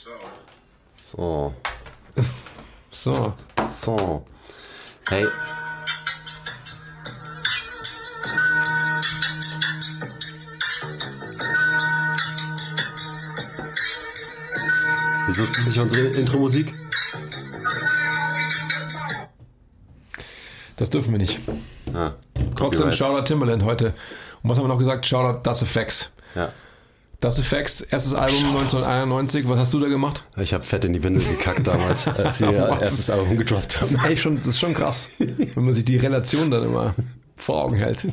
So. So. So. Hey. Wieso ist das nicht unsere Intro-Musik? Das dürfen wir nicht. Ah, Trotzdem. Shoutout Timberland heute. Und was haben wir noch gesagt? Shoutout Das Effects. Ja. Das Effects, erstes Album 1991. Was hast du da gemacht? Ich habe fett in die Windel gekackt damals, als sie ihr erstes Album gedroppt Das ist haben. eigentlich schon, das ist schon krass, wenn man sich die Relation dann immer vor Augen hält.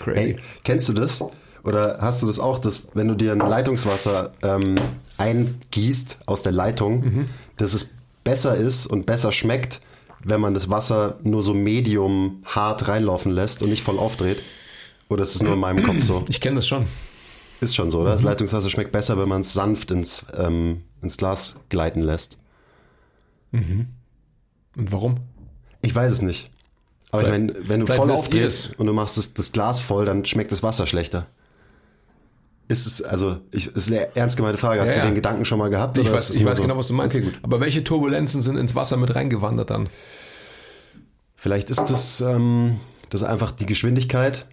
Crazy. Hey, kennst du das? Oder hast du das auch, dass wenn du dir ein Leitungswasser ähm, eingießt aus der Leitung, dass es besser ist und besser schmeckt, wenn man das Wasser nur so medium hart reinlaufen lässt und nicht voll aufdreht? Oder ist es nur in meinem Kopf so? Ich kenne das schon. Ist schon so, oder? Das Leitungswasser schmeckt besser, wenn man es sanft ins, ähm, ins Glas gleiten lässt. Und warum? Ich weiß es nicht. Aber ich Vielleicht- meine, wenn du voll aufdrehst und du machst das, das Glas voll, dann schmeckt das Wasser schlechter. Ist es, also, ich, ist eine ernst gemeinte Frage. Hast Ja, du ja. den Gedanken schon mal gehabt? Ich weiß, ich weiß so? genau, was du meinst. Okay, gut. Aber welche Turbulenzen sind ins Wasser mit reingewandert dann? Vielleicht ist das, ähm, das einfach die Geschwindigkeit,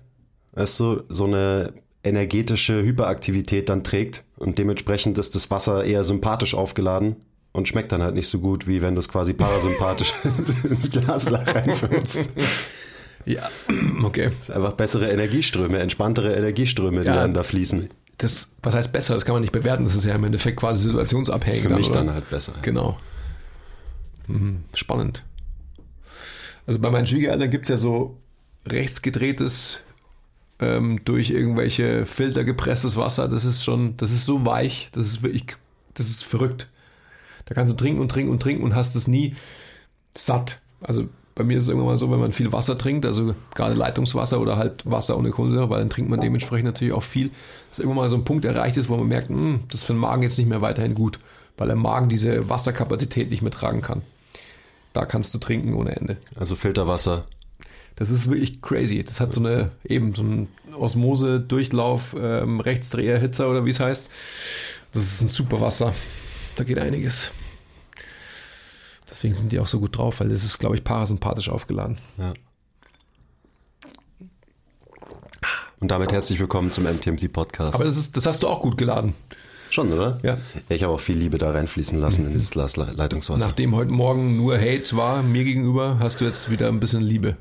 weißt du, so eine energetische Hyperaktivität dann trägt und dementsprechend ist das Wasser eher sympathisch aufgeladen und schmeckt dann halt nicht so gut, wie wenn du es quasi parasympathisch ins Glas reinfüllst. Ja, okay. Es ist einfach bessere Energieströme, entspanntere Energieströme, die Ja. dann da fließen. Das, was heißt besser? Das kann man nicht bewerten. Das ist ja im Endeffekt quasi situationsabhängig. Für mich oder? dann halt besser. Genau. Mhm, spannend. Also bei meinen Schwiegereltern gibt es ja so rechtsgedrehtes, ähm, durch irgendwelche Filter gepresstes Wasser. Das ist schon, das ist so weich, das ist wirklich, das ist verrückt. Da kannst du trinken und trinken und trinken und hast es nie satt. Also bei mir ist es irgendwann mal so, wenn man viel Wasser trinkt, also gerade Leitungswasser oder halt Wasser ohne Kohlensäure, weil dann trinkt man dementsprechend natürlich auch viel, dass irgendwann mal so ein Punkt erreicht ist, wo man merkt, "Hm, das ist für den Magen jetzt nicht mehr weiterhin gut, weil der Magen diese Wasserkapazität nicht mehr tragen kann. Da kannst du trinken ohne Ende. Also Filterwasser. Das ist wirklich crazy. Das hat so eine, eben so einen Osmose-Durchlauf, ähm, Rechtsdreher, Hitzer oder wie es heißt. Das ist ein super Wasser. Da geht einiges. Deswegen sind die auch so gut drauf, weil das ist, glaube ich, parasympathisch aufgeladen. Ja. Und damit herzlich willkommen zum MTMT Podcast. Aber das, ist, das hast du auch gut geladen. Schon, oder? Ja. Ich habe auch viel Liebe da reinfließen lassen in dieses Glas Leitungswasser. Nachdem heute Morgen nur Hate war mir gegenüber, hast du jetzt wieder ein bisschen Liebe.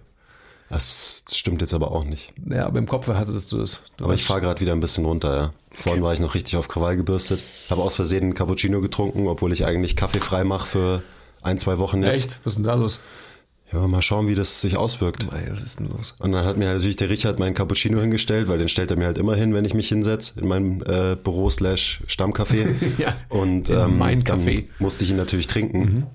Das stimmt jetzt aber auch nicht. Ja, aber im Kopf hattest du das. Du Aber ich fahre gerade wieder ein bisschen runter, ja. Vorhin war ich noch richtig auf Krawall gebürstet. Habe aus Versehen einen Cappuccino getrunken, obwohl ich eigentlich Kaffee frei mache für ein, zwei Wochen jetzt. Echt? Was ist denn da los? Ja, mal schauen, wie das sich auswirkt. Was ist denn los? Und dann hat mir natürlich der Richard meinen Cappuccino hingestellt, weil den stellt er mir halt immer hin, wenn ich mich hinsetze in meinem äh, Büro slash Stammcafé. Ja, Und ähm, mein Café. musste ich ihn natürlich trinken. Und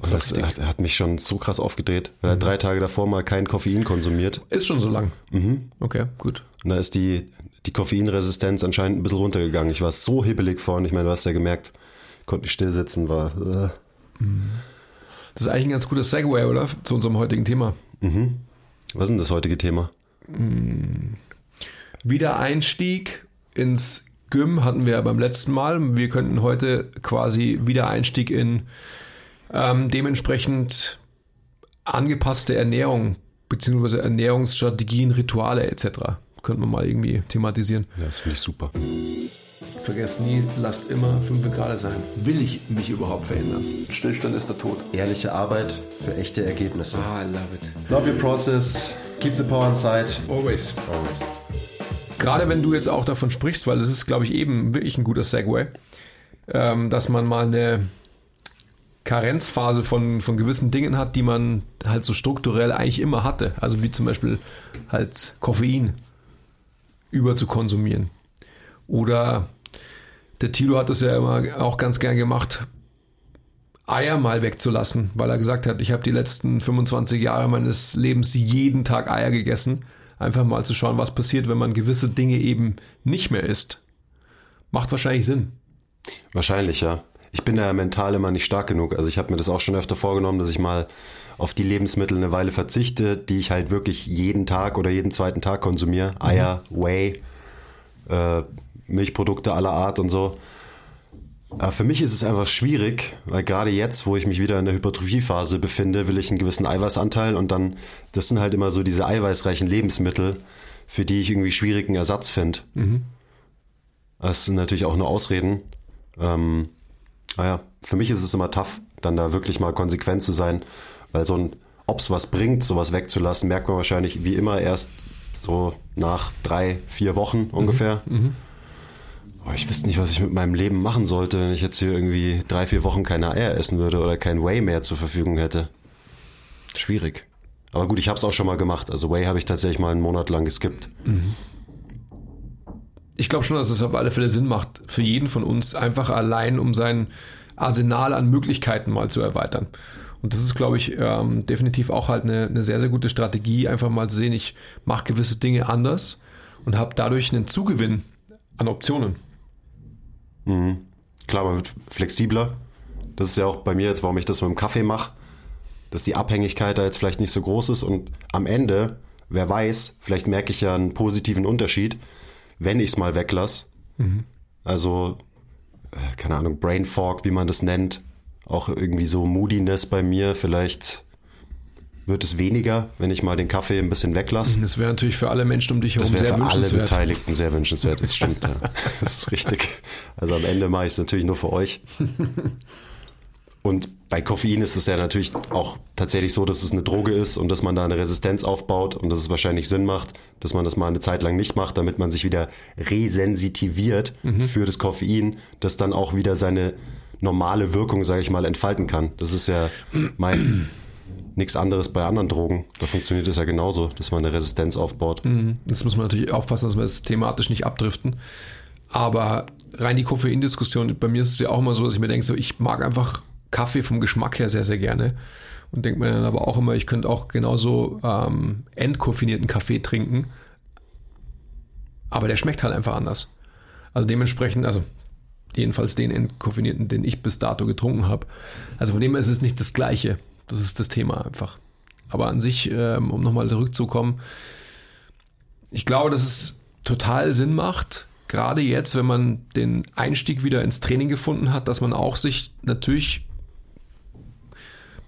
ist das hat, hat mich schon so krass aufgedreht, weil er drei Tage davor mal kein Koffein konsumiert. Ist schon so lang. Okay, gut. Und da ist die, die Koffeinresistenz anscheinend ein bisschen runtergegangen. Ich war so hibbelig vorhin. Ich meine, du hast ja gemerkt, konnte nicht still sitzen, war. Äh. Das ist eigentlich ein ganz guter Segway, oder? Zu unserem heutigen Thema. Was ist denn das heutige Thema? Wiedereinstieg ins Gym hatten wir ja beim letzten Mal. Wir könnten heute quasi Wiedereinstieg in ähm, dementsprechend angepasste Ernährung beziehungsweise Ernährungsstrategien, Rituale etc. Könnten wir mal irgendwie thematisieren. Ja, das finde ich super. Vergesst nie, lasst immer 5 Grad sein. Will ich mich überhaupt verändern? Stillstand ist der Tod. Ehrliche Arbeit für echte Ergebnisse. Ah, I love it. Love your process. Keep the power inside. Always. Always. Gerade wenn du jetzt auch davon sprichst, weil das ist, glaube ich, eben wirklich ein guter Segway, ähm, dass man mal eine Karenzphase von, von gewissen Dingen hat, die man halt so strukturell eigentlich immer hatte. Also wie zum Beispiel halt Koffein über zu konsumieren. Oder der Tilo hat das ja immer auch ganz gern gemacht, Eier mal wegzulassen, weil er gesagt hat, ich habe die letzten 25 Jahre meines Lebens jeden Tag Eier gegessen. Einfach mal zu schauen, was passiert, wenn man gewisse Dinge eben nicht mehr isst. Macht wahrscheinlich Sinn. Wahrscheinlich, ja. Ich bin da mental immer nicht stark genug. Also ich habe mir das auch schon öfter vorgenommen, dass ich mal auf die Lebensmittel eine Weile verzichte, die ich halt wirklich jeden Tag oder jeden zweiten Tag konsumiere. Eier, Whey, äh, Milchprodukte aller Art und so. Aber für mich ist es einfach schwierig, weil gerade jetzt, wo ich mich wieder in der Hypertrophiephase befinde, will ich einen gewissen Eiweißanteil und dann, das sind halt immer so diese eiweißreichen Lebensmittel, für die ich irgendwie schwierigen Ersatz finde. Mhm. Das sind natürlich auch nur Ausreden. Ähm, naja, für mich ist es immer tough, dann da wirklich mal konsequent zu sein, weil so ein, ob es was bringt, sowas wegzulassen, merkt man wahrscheinlich wie immer erst so nach drei, vier Wochen ungefähr. Mhm. Mhm. Oh, ich wüsste nicht, was ich mit meinem Leben machen sollte, wenn ich jetzt hier irgendwie drei, vier Wochen keine Eier essen würde oder kein Whey mehr zur Verfügung hätte. Schwierig. Aber gut, ich habe es auch schon mal gemacht. Also Whey habe ich tatsächlich mal einen Monat lang geskippt. Mhm. Ich glaube schon, dass es auf alle Fälle Sinn macht, für jeden von uns einfach allein, um sein Arsenal an Möglichkeiten mal zu erweitern. Und das ist, glaube ich, ähm, definitiv auch halt eine, eine sehr, sehr gute Strategie, einfach mal zu sehen, ich mache gewisse Dinge anders und habe dadurch einen Zugewinn an Optionen. Mhm. Klar, man wird flexibler. Das ist ja auch bei mir jetzt, warum ich das mit dem Kaffee mache, dass die Abhängigkeit da jetzt vielleicht nicht so groß ist und am Ende, wer weiß, vielleicht merke ich ja einen positiven Unterschied, wenn ich es mal weglasse. Mhm. Also, äh, keine Ahnung, Brain Fog, wie man das nennt. Auch irgendwie so Moodiness bei mir. Vielleicht wird es weniger, wenn ich mal den Kaffee ein bisschen weglasse. Das wäre natürlich für alle Menschen um dich herum sehr wünschenswert. Das wäre für alle Beteiligten sehr wünschenswert, das stimmt. ja. Das ist richtig. Also am Ende mache ich es natürlich nur für euch. Und bei Koffein ist es ja natürlich auch tatsächlich so, dass es eine Droge ist und dass man da eine Resistenz aufbaut und dass es wahrscheinlich Sinn macht, dass man das mal eine Zeit lang nicht macht, damit man sich wieder resensitiviert mhm. für das Koffein, das dann auch wieder seine normale Wirkung, sage ich mal, entfalten kann. Das ist ja mein nichts anderes bei anderen Drogen. Da funktioniert es ja genauso, dass man eine Resistenz aufbaut. Mhm. Jetzt muss man natürlich aufpassen, dass wir es thematisch nicht abdriften. Aber rein die Koffeindiskussion, bei mir ist es ja auch immer so, dass ich mir denke, so, ich mag einfach Kaffee vom Geschmack her sehr, sehr gerne. Und denke mir dann aber auch immer, ich könnte auch genauso ähm, entkoffinierten Kaffee trinken. Aber der schmeckt halt einfach anders. Also dementsprechend, also jedenfalls den entkoffinierten, den ich bis dato getrunken habe. Also von dem her ist es nicht das Gleiche. Das ist das Thema einfach. Aber an sich, ähm, um nochmal zurückzukommen, ich glaube, dass es total Sinn macht, gerade jetzt, wenn man den Einstieg wieder ins Training gefunden hat, dass man auch sich natürlich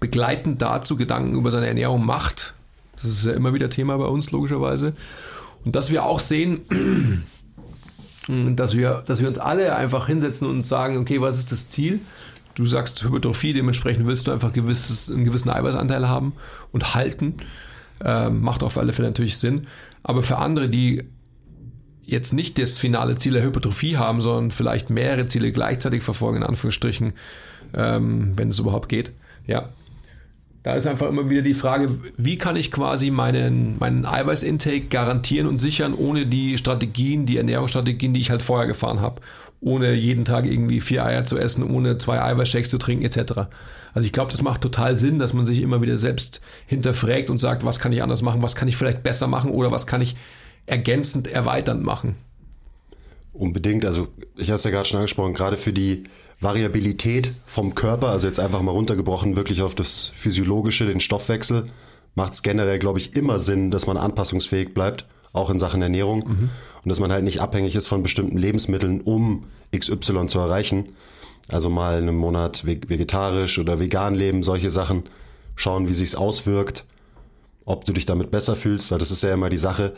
begleitend dazu Gedanken über seine Ernährung macht. Das ist ja immer wieder Thema bei uns, logischerweise. Und dass wir auch sehen, dass wir, dass wir uns alle einfach hinsetzen und sagen, okay, was ist das Ziel? Du sagst Hypertrophie, dementsprechend willst du einfach gewisses, einen gewissen Eiweißanteil haben und halten. Ähm, macht auf alle Fälle natürlich Sinn. Aber für andere, die jetzt nicht das finale Ziel der Hypertrophie haben, sondern vielleicht mehrere Ziele gleichzeitig verfolgen, in Anführungsstrichen, ähm, wenn es überhaupt geht, ja. Da ist einfach immer wieder die Frage, wie kann ich quasi meinen, meinen Eiweißintake garantieren und sichern, ohne die Strategien, die Ernährungsstrategien, die ich halt vorher gefahren habe ohne jeden Tag irgendwie vier Eier zu essen, ohne zwei Eiweißshakes zu trinken etc. Also ich glaube, das macht total Sinn, dass man sich immer wieder selbst hinterfragt und sagt, was kann ich anders machen, was kann ich vielleicht besser machen oder was kann ich ergänzend erweiternd machen. Unbedingt, also ich habe es ja gerade schon angesprochen, gerade für die Variabilität vom Körper, also jetzt einfach mal runtergebrochen, wirklich auf das Physiologische, den Stoffwechsel, macht es generell, glaube ich, immer Sinn, dass man anpassungsfähig bleibt auch in Sachen Ernährung. Mhm. Und dass man halt nicht abhängig ist von bestimmten Lebensmitteln, um XY zu erreichen. Also mal einen Monat vegetarisch oder vegan leben, solche Sachen. Schauen, wie sich's auswirkt, ob du dich damit besser fühlst, weil das ist ja immer die Sache.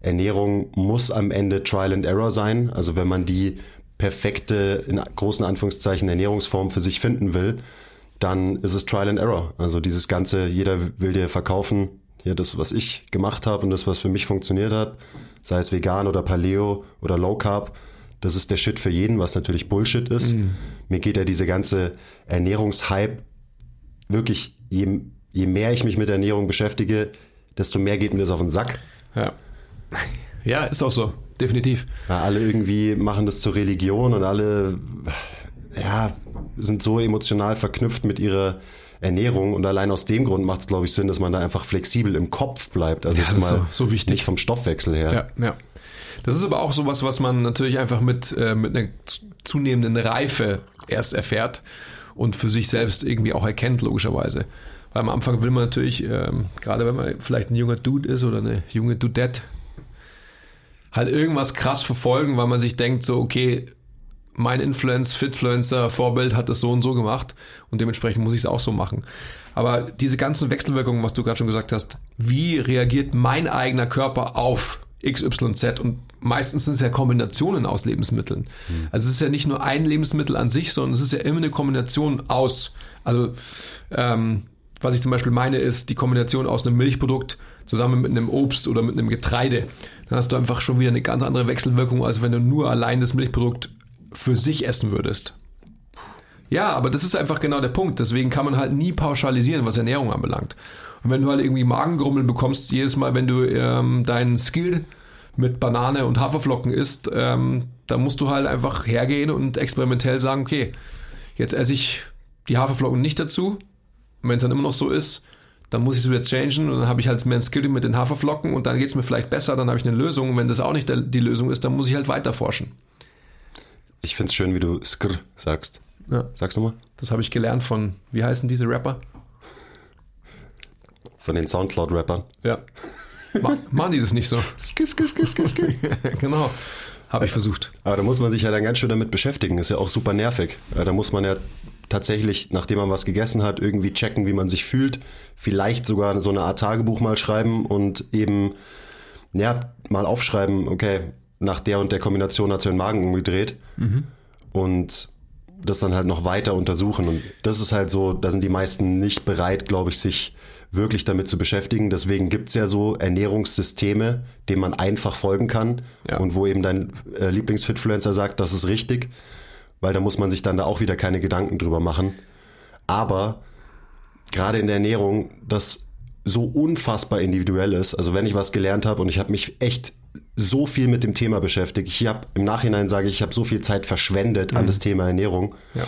Ernährung muss am Ende Trial and Error sein. Also wenn man die perfekte, in großen Anführungszeichen, Ernährungsform für sich finden will, dann ist es Trial and Error. Also dieses ganze, jeder will dir verkaufen, hier das, was ich gemacht habe und das, was für mich funktioniert hat, sei es vegan oder Paleo oder Low Carb, das ist der Shit für jeden, was natürlich Bullshit ist. Mm. Mir geht ja diese ganze Ernährungshype wirklich, je, je mehr ich mich mit Ernährung beschäftige, desto mehr geht mir das auf den Sack. Ja. Ja, ist auch so, definitiv. Ja, alle irgendwie machen das zur Religion und alle ja, sind so emotional verknüpft mit ihrer Ernährung und allein aus dem Grund macht es, glaube ich, Sinn, dass man da einfach flexibel im Kopf bleibt. Also ja, jetzt mal so, so wichtig. nicht vom Stoffwechsel her. Ja, ja. Das ist aber auch sowas, was man natürlich einfach mit, äh, mit einer zunehmenden Reife erst erfährt und für sich selbst irgendwie auch erkennt, logischerweise. Weil am Anfang will man natürlich, ähm, gerade wenn man vielleicht ein junger Dude ist oder eine junge Dudette, halt irgendwas krass verfolgen, weil man sich denkt, so, okay, mein Influence, Fitfluencer, Vorbild hat das so und so gemacht und dementsprechend muss ich es auch so machen. Aber diese ganzen Wechselwirkungen, was du gerade schon gesagt hast, wie reagiert mein eigener Körper auf XYZ und meistens sind es ja Kombinationen aus Lebensmitteln. Mhm. Also es ist ja nicht nur ein Lebensmittel an sich, sondern es ist ja immer eine Kombination aus. Also ähm, was ich zum Beispiel meine, ist die Kombination aus einem Milchprodukt zusammen mit einem Obst oder mit einem Getreide. Dann hast du einfach schon wieder eine ganz andere Wechselwirkung, als wenn du nur allein das Milchprodukt für sich essen würdest. Ja, aber das ist einfach genau der Punkt. Deswegen kann man halt nie pauschalisieren, was Ernährung anbelangt. Und wenn du halt irgendwie Magengrummeln bekommst, jedes Mal, wenn du ähm, deinen Skill mit Banane und Haferflocken isst, ähm, dann musst du halt einfach hergehen und experimentell sagen, okay, jetzt esse ich die Haferflocken nicht dazu. Und wenn es dann immer noch so ist, dann muss ich es wieder changen und dann habe ich halt mehr Skill mit den Haferflocken und dann geht es mir vielleicht besser, dann habe ich eine Lösung. Und wenn das auch nicht die Lösung ist, dann muss ich halt weiter forschen. Ich finde es schön, wie du Skr sagst. Ja. Sag's nochmal. Das habe ich gelernt von, wie heißen diese Rapper? Von den Soundcloud-Rappern. Ja. machen die das nicht so? Skr, skr, skr, skr, skr. genau. Habe ich versucht. Aber da muss man sich ja dann ganz schön damit beschäftigen. Ist ja auch super nervig. Da muss man ja tatsächlich, nachdem man was gegessen hat, irgendwie checken, wie man sich fühlt. Vielleicht sogar so eine Art Tagebuch mal schreiben und eben, ja, mal aufschreiben, okay, nach der und der Kombination hat sich den Magen umgedreht. Mhm. Und das dann halt noch weiter untersuchen. Und das ist halt so, da sind die meisten nicht bereit, glaube ich, sich wirklich damit zu beschäftigen. Deswegen gibt es ja so Ernährungssysteme, denen man einfach folgen kann ja. und wo eben dein äh, Lieblingsfitfluencer sagt, das ist richtig, weil da muss man sich dann da auch wieder keine Gedanken drüber machen. Aber gerade in der Ernährung, das so unfassbar individuell ist. Also wenn ich was gelernt habe und ich habe mich echt so viel mit dem Thema beschäftigt. Ich habe im Nachhinein sage ich, ich habe so viel Zeit verschwendet mhm. an das Thema Ernährung. Ja.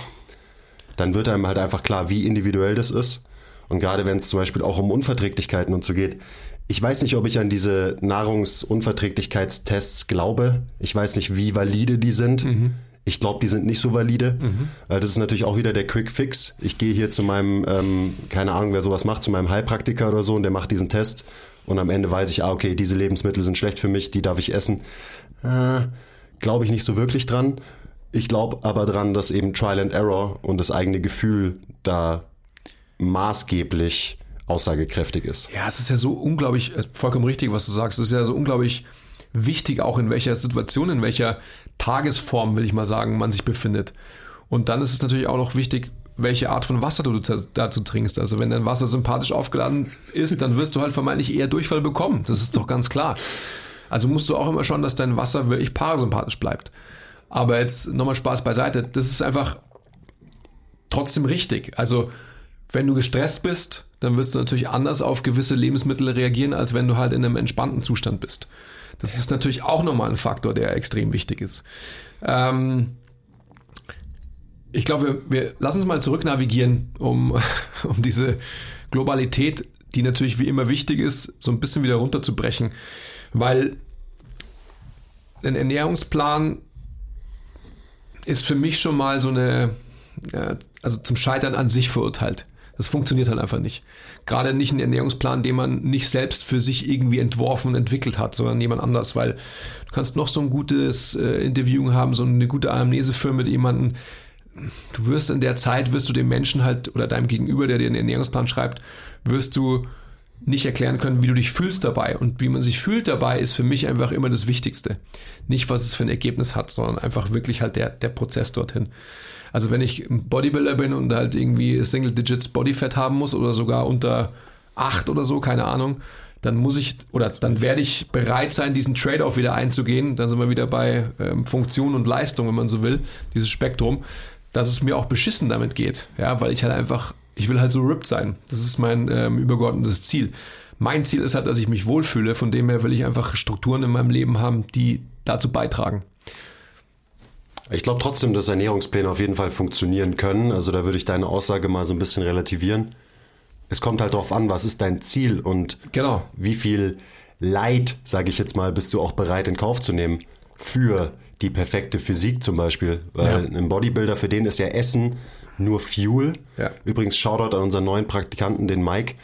Dann wird einem halt einfach klar, wie individuell das ist. Und gerade wenn es zum Beispiel auch um Unverträglichkeiten und so geht. Ich weiß nicht, ob ich an diese Nahrungsunverträglichkeitstests glaube. Ich weiß nicht, wie valide die sind. Mhm. Ich glaube, die sind nicht so valide. Mhm. Das ist natürlich auch wieder der Quick Fix. Ich gehe hier zu meinem, ähm, keine Ahnung, wer sowas macht, zu meinem Heilpraktiker oder so und der macht diesen Test und am Ende weiß ich, ah, okay, diese Lebensmittel sind schlecht für mich, die darf ich essen. Äh, glaube ich nicht so wirklich dran. Ich glaube aber dran, dass eben Trial and Error und das eigene Gefühl da maßgeblich aussagekräftig ist. Ja, es ist ja so unglaublich, äh, vollkommen richtig, was du sagst. Es ist ja so unglaublich wichtig, auch in welcher Situation, in welcher Tagesform, will ich mal sagen, man sich befindet. Und dann ist es natürlich auch noch wichtig, welche Art von Wasser du dazu trinkst. Also wenn dein Wasser sympathisch aufgeladen ist, dann wirst du halt vermeintlich eher Durchfall bekommen. Das ist doch ganz klar. Also musst du auch immer schauen, dass dein Wasser wirklich parasympathisch bleibt. Aber jetzt nochmal Spaß beiseite. Das ist einfach trotzdem richtig. Also wenn du gestresst bist, dann wirst du natürlich anders auf gewisse Lebensmittel reagieren, als wenn du halt in einem entspannten Zustand bist. Das ist natürlich auch nochmal ein Faktor, der extrem wichtig ist. Ähm, ich glaube, wir, wir lassen uns mal zurück navigieren, um, um diese Globalität, die natürlich wie immer wichtig ist, so ein bisschen wieder runterzubrechen. Weil ein Ernährungsplan ist für mich schon mal so eine, also zum Scheitern an sich verurteilt. Das funktioniert halt einfach nicht. Gerade nicht ein Ernährungsplan, den man nicht selbst für sich irgendwie entworfen und entwickelt hat, sondern jemand anders, weil du kannst noch so ein gutes äh, Interview haben, so eine gute Anamnese führen mit jemandem, du wirst in der Zeit, wirst du dem Menschen halt oder deinem Gegenüber, der dir einen Ernährungsplan schreibt, wirst du nicht erklären können, wie du dich fühlst dabei. Und wie man sich fühlt dabei, ist für mich einfach immer das Wichtigste. Nicht, was es für ein Ergebnis hat, sondern einfach wirklich halt der, der Prozess dorthin. Also wenn ich ein Bodybuilder bin und halt irgendwie Single Digits Bodyfat haben muss oder sogar unter acht oder so, keine Ahnung, dann muss ich oder dann werde ich bereit sein, diesen Trade-off wieder einzugehen. Dann sind wir wieder bei ähm, Funktion und Leistung, wenn man so will, dieses Spektrum dass es mir auch beschissen damit geht. Ja, weil ich halt einfach, ich will halt so ripped sein. Das ist mein ähm, übergeordnetes Ziel. Mein Ziel ist halt, dass ich mich wohlfühle. Von dem her will ich einfach Strukturen in meinem Leben haben, die dazu beitragen. Ich glaube trotzdem, dass Ernährungspläne auf jeden Fall funktionieren können. Also da würde ich deine Aussage mal so ein bisschen relativieren. Es kommt halt darauf an, was ist dein Ziel und genau. wie viel Leid, sage ich jetzt mal, bist du auch bereit in Kauf zu nehmen für die perfekte Physik zum Beispiel. Weil ja. ein Bodybuilder, für den ist ja Essen nur Fuel. Ja. Übrigens, Shoutout an unseren neuen Praktikanten, den Mike.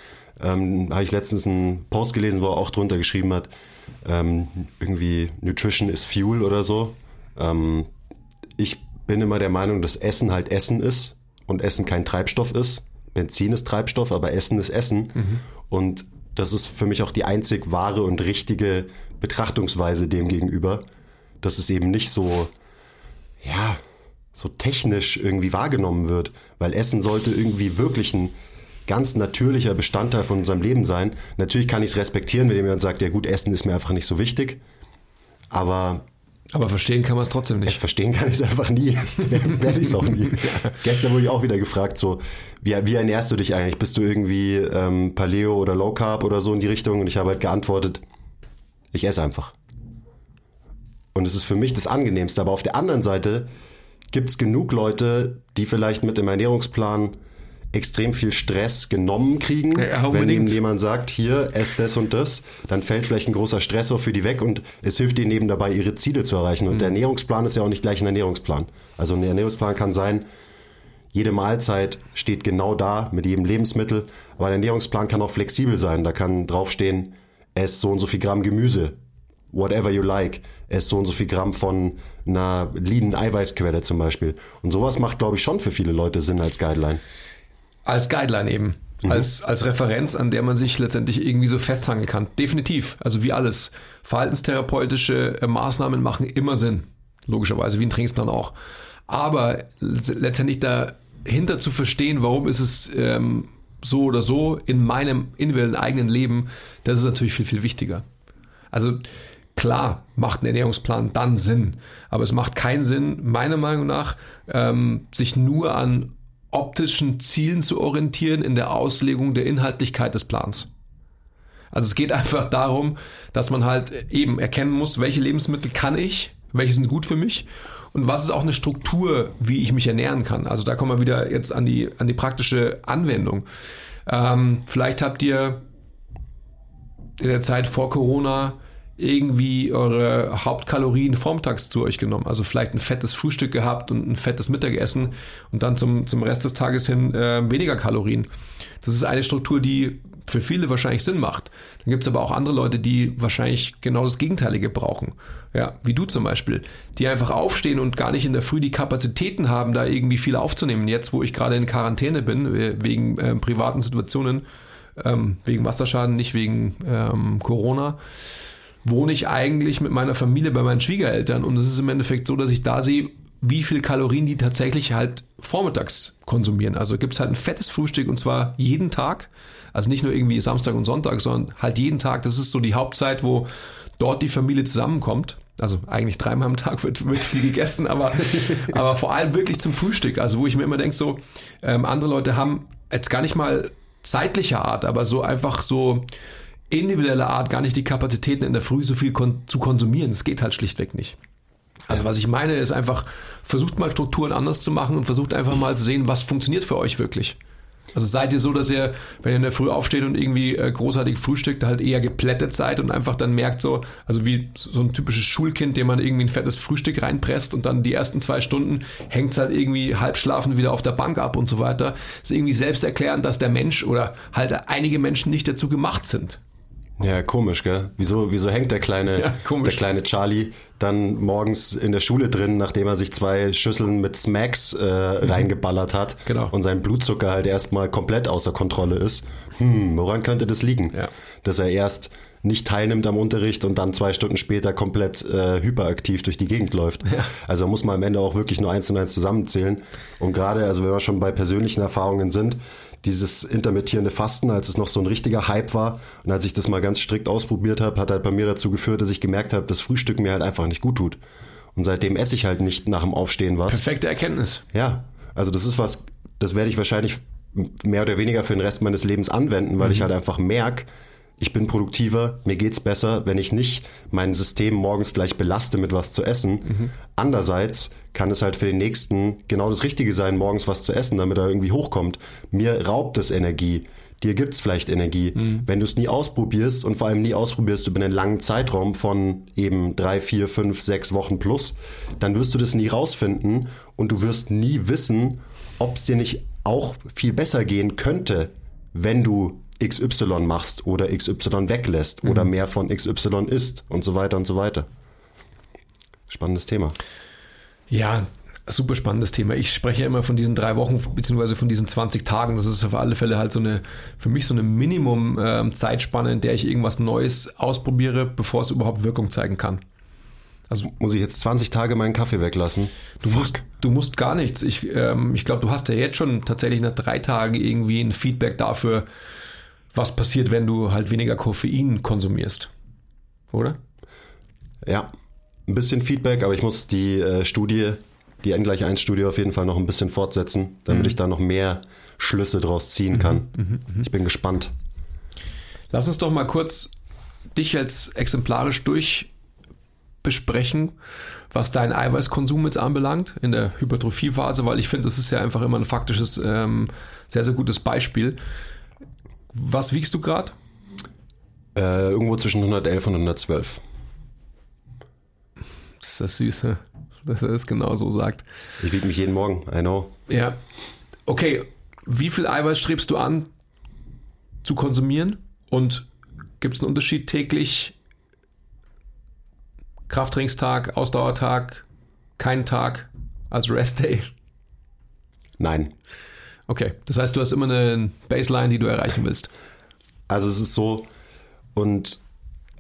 Ähm, habe ich letztens einen Post gelesen, wo er auch drunter geschrieben hat, ähm, irgendwie Nutrition is Fuel oder so. Ähm, ich bin immer der Meinung, dass Essen halt Essen ist und Essen kein Treibstoff ist. Benzin ist Treibstoff, aber Essen ist Essen. Und das ist für mich auch die einzig wahre und richtige Betrachtungsweise dem gegenüber, dass es eben nicht so, ja, so technisch irgendwie wahrgenommen wird, weil Essen sollte irgendwie wirklich ein ganz natürlicher Bestandteil von unserem Leben sein. Natürlich kann ich es respektieren, wenn jemand sagt, ja gut, Essen ist mir einfach nicht so wichtig, aber Aber verstehen kann man es trotzdem nicht. verstehen kann ich es einfach nie. Werde ich es auch nie. Gestern wurde ich auch wieder gefragt, so, wie, wie ernährst du dich eigentlich? Bist du irgendwie ähm, Paleo oder Low Carb oder so in die Richtung? Und ich habe halt geantwortet, ich esse einfach. Und es ist für mich das Angenehmste. Aber auf der anderen Seite gibt es genug Leute, die vielleicht mit dem Ernährungsplan extrem viel Stress genommen kriegen. Ja, wenn unbedingt. jemand sagt, hier, ess das und das, dann fällt vielleicht ein großer Stress auch für die weg und es hilft ihnen eben dabei, ihre Ziele zu erreichen. Und der Ernährungsplan ist ja auch nicht gleich ein Ernährungsplan. Also ein Ernährungsplan kann sein, jede Mahlzeit steht genau da mit jedem Lebensmittel, aber ein Ernährungsplan kann auch flexibel sein. Da kann draufstehen, ess so und so viel Gramm Gemüse, whatever you like, ess so und so viel Gramm von einer leanen Eiweißquelle zum Beispiel. Und sowas macht, glaube ich, schon für viele Leute Sinn als Guideline. Als Guideline eben. Als, als Referenz, an der man sich letztendlich irgendwie so festhangeln kann. Definitiv. Also wie alles. Verhaltenstherapeutische äh, Maßnahmen machen immer Sinn. Logischerweise, wie ein Trainingsplan auch. Aber letztendlich dahinter zu verstehen, warum ist es ähm, so oder so in meinem individuellen eigenen Leben, das ist natürlich viel, viel wichtiger. Also klar macht ein Ernährungsplan dann Sinn, aber es macht keinen Sinn, meiner Meinung nach, ähm, sich nur an optischen Zielen zu orientieren in der Auslegung der Inhaltlichkeit des Plans. Also es geht einfach darum, dass man halt eben erkennen muss, welche Lebensmittel kann ich, welche sind gut für mich und was ist auch eine Struktur, wie ich mich ernähren kann. Also da kommen wir wieder jetzt an die, an die praktische Anwendung. Ähm, vielleicht habt ihr in der Zeit vor Corona irgendwie eure Hauptkalorien vormittags zu euch genommen. Also vielleicht ein fettes Frühstück gehabt und ein fettes Mittagessen und dann zum, zum Rest des Tages hin äh, weniger Kalorien. Das ist eine Struktur, die für viele wahrscheinlich Sinn macht. Dann gibt es aber auch andere Leute, die wahrscheinlich genau das Gegenteilige brauchen. Ja, wie du zum Beispiel, die einfach aufstehen und gar nicht in der Früh die Kapazitäten haben, da irgendwie viel aufzunehmen. Jetzt, wo ich gerade in Quarantäne bin, äh, wegen äh, privaten Situationen, ähm, wegen Wasserschaden, nicht wegen ähm, Corona, wohne ich eigentlich mit meiner Familie bei meinen Schwiegereltern und es ist im Endeffekt so, dass ich da sehe, wie viel Kalorien die tatsächlich halt vormittags konsumieren. Also gibt es halt ein fettes Frühstück und zwar jeden Tag. Also nicht nur irgendwie Samstag und Sonntag, sondern halt jeden Tag. Das ist so die Hauptzeit, wo dort die Familie zusammenkommt. Also eigentlich dreimal am Tag wird, wird viel gegessen, aber, aber vor allem wirklich zum Frühstück. Also wo ich mir immer denke, so ähm, andere Leute haben jetzt gar nicht mal zeitlicher Art, aber so einfach so individuelle Art gar nicht die Kapazitäten in der Früh so viel kon zu konsumieren. Das geht halt schlichtweg nicht. Also was ich meine ist einfach, versucht mal Strukturen anders zu machen und versucht einfach mal zu sehen, was funktioniert für euch wirklich. Also seid ihr so, dass ihr, wenn ihr in der Früh aufsteht und irgendwie äh, großartig frühstückt, halt eher geplättet seid und einfach dann merkt so, also wie so ein typisches Schulkind, dem man irgendwie ein fettes Frühstück reinpresst und dann die ersten zwei Stunden hängt es halt irgendwie halb schlafend wieder auf der Bank ab und so weiter. Ist irgendwie selbst erklären, dass der Mensch oder halt einige Menschen nicht dazu gemacht sind. Ja, komisch, gell? Wieso, wieso hängt der kleine, Ja, der kleine Charlie dann morgens in der Schule drin, nachdem er sich zwei Schüsseln mit Smacks äh, reingeballert hat Genau. und sein Blutzucker halt erstmal komplett außer Kontrolle ist? Hm, woran könnte das liegen? Ja. Dass er erst nicht teilnimmt am Unterricht und dann zwei Stunden später komplett äh, hyperaktiv durch die Gegend läuft. Ja. Also muss man am Ende auch wirklich nur eins und eins zusammenzählen. Und gerade, also wenn wir schon bei persönlichen Erfahrungen sind, dieses intermittierende Fasten, als es noch so ein richtiger Hype war und als ich das mal ganz strikt ausprobiert habe, hat halt bei mir dazu geführt, dass ich gemerkt habe, dass Frühstück mir halt einfach nicht gut tut. Und seitdem esse ich halt nicht nach dem Aufstehen was. Perfekte Erkenntnis. Ja, also das ist was, das werde ich wahrscheinlich mehr oder weniger für den Rest meines Lebens anwenden, weil ich halt einfach merke, ich bin produktiver, mir geht's besser, wenn ich nicht mein System morgens gleich belaste mit was zu essen. Andererseits kann es halt für den nächsten genau das Richtige sein, morgens was zu essen, damit er irgendwie hochkommt. Mir raubt es Energie. Dir gibt's vielleicht Energie. Wenn du es nie ausprobierst und vor allem nie ausprobierst über einen langen Zeitraum von eben drei, vier, fünf, sechs Wochen plus, dann wirst du das nie rausfinden und du wirst nie wissen, ob es dir nicht auch viel besser gehen könnte, wenn du XY machst oder XY weglässt oder mehr von XY isst und so weiter und so weiter. Spannendes Thema. Ja, Super spannendes Thema. Ich spreche ja immer von diesen drei Wochen beziehungsweise von diesen 20 Tagen. Das ist auf alle Fälle halt so eine, für mich so eine Minimum-Zeitspanne, in der ich irgendwas Neues ausprobiere, bevor es überhaupt Wirkung zeigen kann. Also muss ich jetzt 20 Tage meinen Kaffee weglassen? Du musst, du musst gar nichts. Ich, ähm, ich glaube, du hast ja jetzt schon tatsächlich nach drei Tagen irgendwie ein Feedback dafür, was passiert, wenn du halt weniger Koffein konsumierst. Oder? Ja, ein bisschen Feedback, aber ich muss die äh, Studie, die N gleich 1 Studie auf jeden Fall noch ein bisschen fortsetzen, damit mhm. ich da noch mehr Schlüsse draus ziehen kann. Mhm, mh, mh. Ich bin gespannt. Lass uns doch mal kurz dich jetzt exemplarisch durch besprechen, was deinen Eiweißkonsum jetzt anbelangt in der Hypertrophiephase, weil ich finde, das ist ja einfach immer ein faktisches, ähm, sehr, sehr gutes Beispiel. Was wiegst du gerade? Äh, irgendwo zwischen 111 und 112. Das ist das Süße, dass er das genau so sagt. Ich wiege mich jeden Morgen, I know. Ja. Okay, wie viel Eiweiß strebst du an zu konsumieren? Und gibt es einen Unterschied täglich Krafttrainingstag, Ausdauertag, keinen Tag als Restday? Nein. Okay, das heißt, du hast immer eine Baseline, die du erreichen willst. Also es ist so, und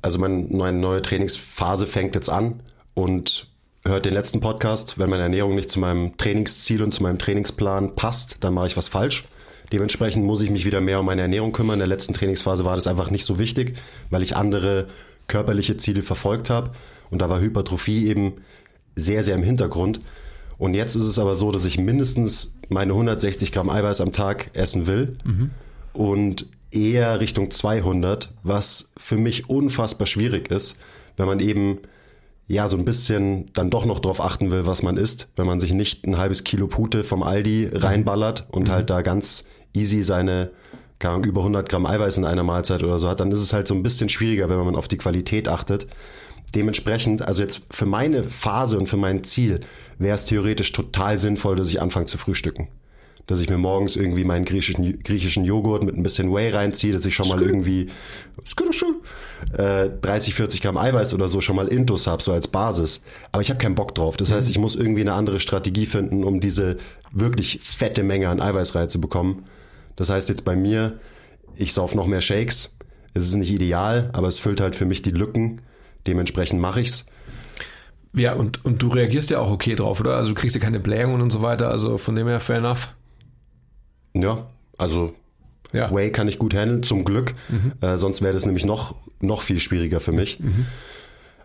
also meine neue Trainingsphase fängt jetzt an und hört den letzten Podcast. Wenn meine Ernährung nicht zu meinem Trainingsziel und zu meinem Trainingsplan passt, dann mache ich was falsch. Dementsprechend muss ich mich wieder mehr um meine Ernährung kümmern. In der letzten Trainingsphase war das einfach nicht so wichtig, weil ich andere körperliche Ziele verfolgt habe. Und da war Hypertrophie eben sehr, sehr im Hintergrund. Und jetzt ist es aber so, dass ich mindestens meine 160 Gramm Eiweiß am Tag essen will mhm. und eher Richtung 200, was für mich unfassbar schwierig ist, wenn man eben ja so ein bisschen dann doch noch drauf achten will, was man isst, wenn man sich nicht ein halbes Kilo Pute vom Aldi reinballert und mhm. halt da ganz easy seine keine Ahnung, über 100 Gramm Eiweiß in einer Mahlzeit oder so hat, dann ist es halt so ein bisschen schwieriger, wenn man auf die Qualität achtet. Dementsprechend, also jetzt für meine Phase und für mein Ziel wäre es theoretisch total sinnvoll, dass ich anfange zu frühstücken. Dass ich mir morgens irgendwie meinen griechischen, griechischen Joghurt mit ein bisschen Whey reinziehe, dass ich schon mal irgendwie äh, 30, 40 Gramm Eiweiß oder so schon mal Intus habe, so als Basis. Aber ich habe keinen Bock drauf. Das heißt, mhm. ich muss irgendwie eine andere Strategie finden, um diese wirklich fette Menge an Eiweiß reinzubekommen. Das heißt jetzt bei mir, ich sauf noch mehr Shakes. Es ist nicht ideal, aber es füllt halt für mich die Lücken Dementsprechend mache ich's. Ja, und, und du reagierst ja auch okay drauf, oder? Also du kriegst ja keine Blähungen und so weiter, also von dem her fair enough. Ja, also ja. Way kann ich gut handeln, zum Glück. Mhm. Äh, sonst wäre das nämlich noch, noch viel schwieriger für mich. Mhm.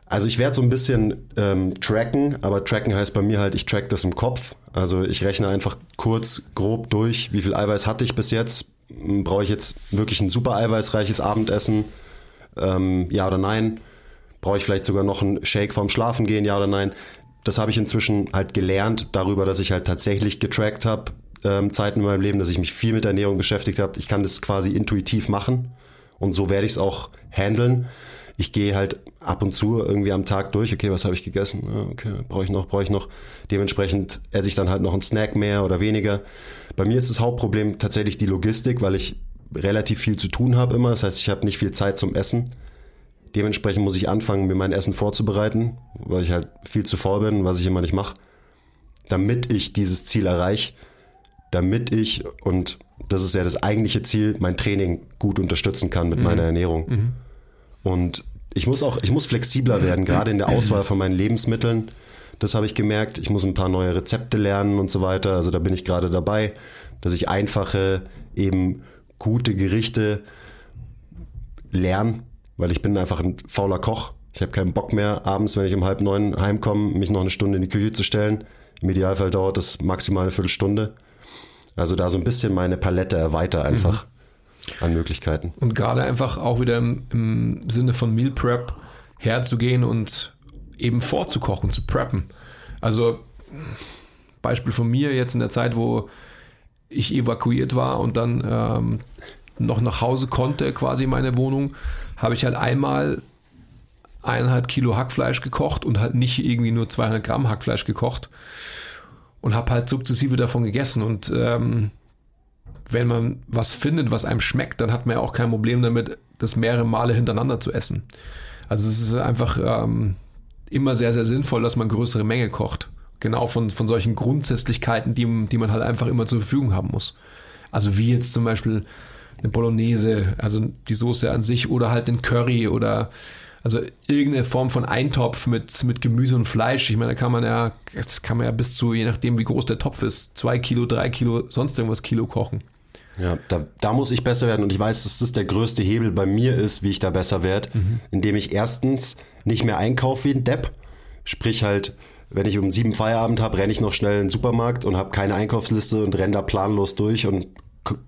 Also ich werde so ein bisschen ähm, tracken, aber tracken heißt bei mir halt, ich track das im Kopf. Also ich rechne einfach kurz, grob durch, wie viel Eiweiß hatte ich bis jetzt. Brauche ich jetzt wirklich ein super eiweißreiches Abendessen? Ähm, ja oder nein? Brauche ich vielleicht sogar noch einen Shake vorm Schlafen gehen, ja oder nein? Das habe ich inzwischen halt gelernt darüber, dass ich halt tatsächlich getrackt habe, ähm, Zeiten in meinem Leben, dass ich mich viel mit Ernährung beschäftigt habe. Ich kann das quasi intuitiv machen und so werde ich es auch handeln. Ich gehe halt ab und zu irgendwie am Tag durch, okay, was habe ich gegessen? Okay, brauche ich noch, brauche ich noch. Dementsprechend esse ich dann halt noch einen Snack mehr oder weniger. Bei mir ist das Hauptproblem tatsächlich die Logistik, weil ich relativ viel zu tun habe immer. Das heißt, ich habe nicht viel Zeit zum Essen. Dementsprechend muss ich anfangen, mir mein Essen vorzubereiten, weil ich halt viel zu faul bin, was ich immer nicht mache, damit ich dieses Ziel erreiche, damit ich, und das ist ja das eigentliche Ziel, mein Training gut unterstützen kann mit mhm. meiner Ernährung. Mhm. Und ich muss auch, ich muss flexibler werden, gerade in der Auswahl von meinen Lebensmitteln. Das habe ich gemerkt. Ich muss ein paar neue Rezepte lernen und so weiter. Also da bin ich gerade dabei, dass ich einfache, eben gute Gerichte lerne weil ich bin einfach ein fauler Koch. Ich habe keinen Bock mehr, abends, wenn ich um halb neun heimkomme, mich noch eine Stunde in die Küche zu stellen. Im Idealfall dauert das maximal eine Viertelstunde. Also da so ein bisschen meine Palette erweiter einfach mhm. an Möglichkeiten. Und gerade einfach auch wieder im, im Sinne von Meal Prep herzugehen und eben vorzukochen, zu preppen. Also Beispiel von mir jetzt in der Zeit, wo ich evakuiert war und dann ähm, noch nach Hause konnte, quasi meine Wohnung, habe ich halt einmal eineinhalb Kilo Hackfleisch gekocht und halt nicht irgendwie nur 200 Gramm Hackfleisch gekocht und habe halt sukzessive davon gegessen und ähm, wenn man was findet, was einem schmeckt, dann hat man ja auch kein Problem damit, das mehrere Male hintereinander zu essen. Also es ist einfach ähm, immer sehr, sehr sinnvoll, dass man größere Menge kocht genau von, von solchen Grundsätzlichkeiten, die, die man halt einfach immer zur Verfügung haben muss. Also wie jetzt zum Beispiel eine Bolognese, also die Soße an sich oder halt den Curry oder also irgendeine Form von Eintopf mit, mit Gemüse und Fleisch. Ich meine, da kann man ja, das kann man ja bis zu, je nachdem wie groß der Topf ist, zwei Kilo, drei Kilo, sonst irgendwas Kilo kochen. Ja, da, da muss ich besser werden und ich weiß, dass das der größte Hebel bei mir ist, wie ich da besser werde, mhm. indem ich erstens nicht mehr einkaufe wie ein Depp, sprich halt, wenn ich um sieben Feierabend habe, renne ich noch schnell in den Supermarkt und habe keine Einkaufsliste und renne da planlos durch und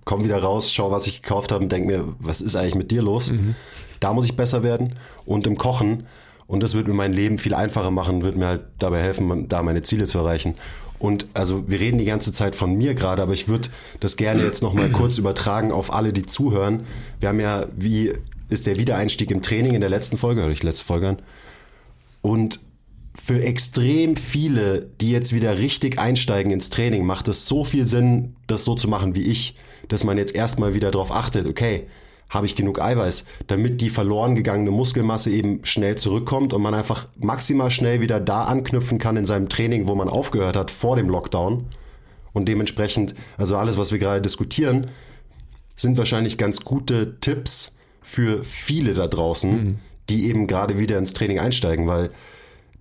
komme wieder raus, schaue, was ich gekauft habe und denke mir, was ist eigentlich mit dir los? Mhm. Da muss ich besser werden und im Kochen und das wird mir mein Leben viel einfacher machen, wird mir halt dabei helfen, da meine Ziele zu erreichen. Und also wir reden die ganze Zeit von mir gerade, aber ich würde das gerne jetzt nochmal kurz übertragen auf alle, die zuhören. Wir haben ja, wie ist der Wiedereinstieg im Training in der letzten Folge, höre ich letzte Folge an. Und für extrem viele, die jetzt wieder richtig einsteigen ins Training, macht es so viel Sinn, das so zu machen wie ich, dass man jetzt erstmal wieder darauf achtet, okay, habe ich genug Eiweiß, damit die verloren gegangene Muskelmasse eben schnell zurückkommt und man einfach maximal schnell wieder da anknüpfen kann in seinem Training, wo man aufgehört hat vor dem Lockdown. Und dementsprechend, also alles, was wir gerade diskutieren, sind wahrscheinlich ganz gute Tipps für viele da draußen, mhm. die eben gerade wieder ins Training einsteigen, weil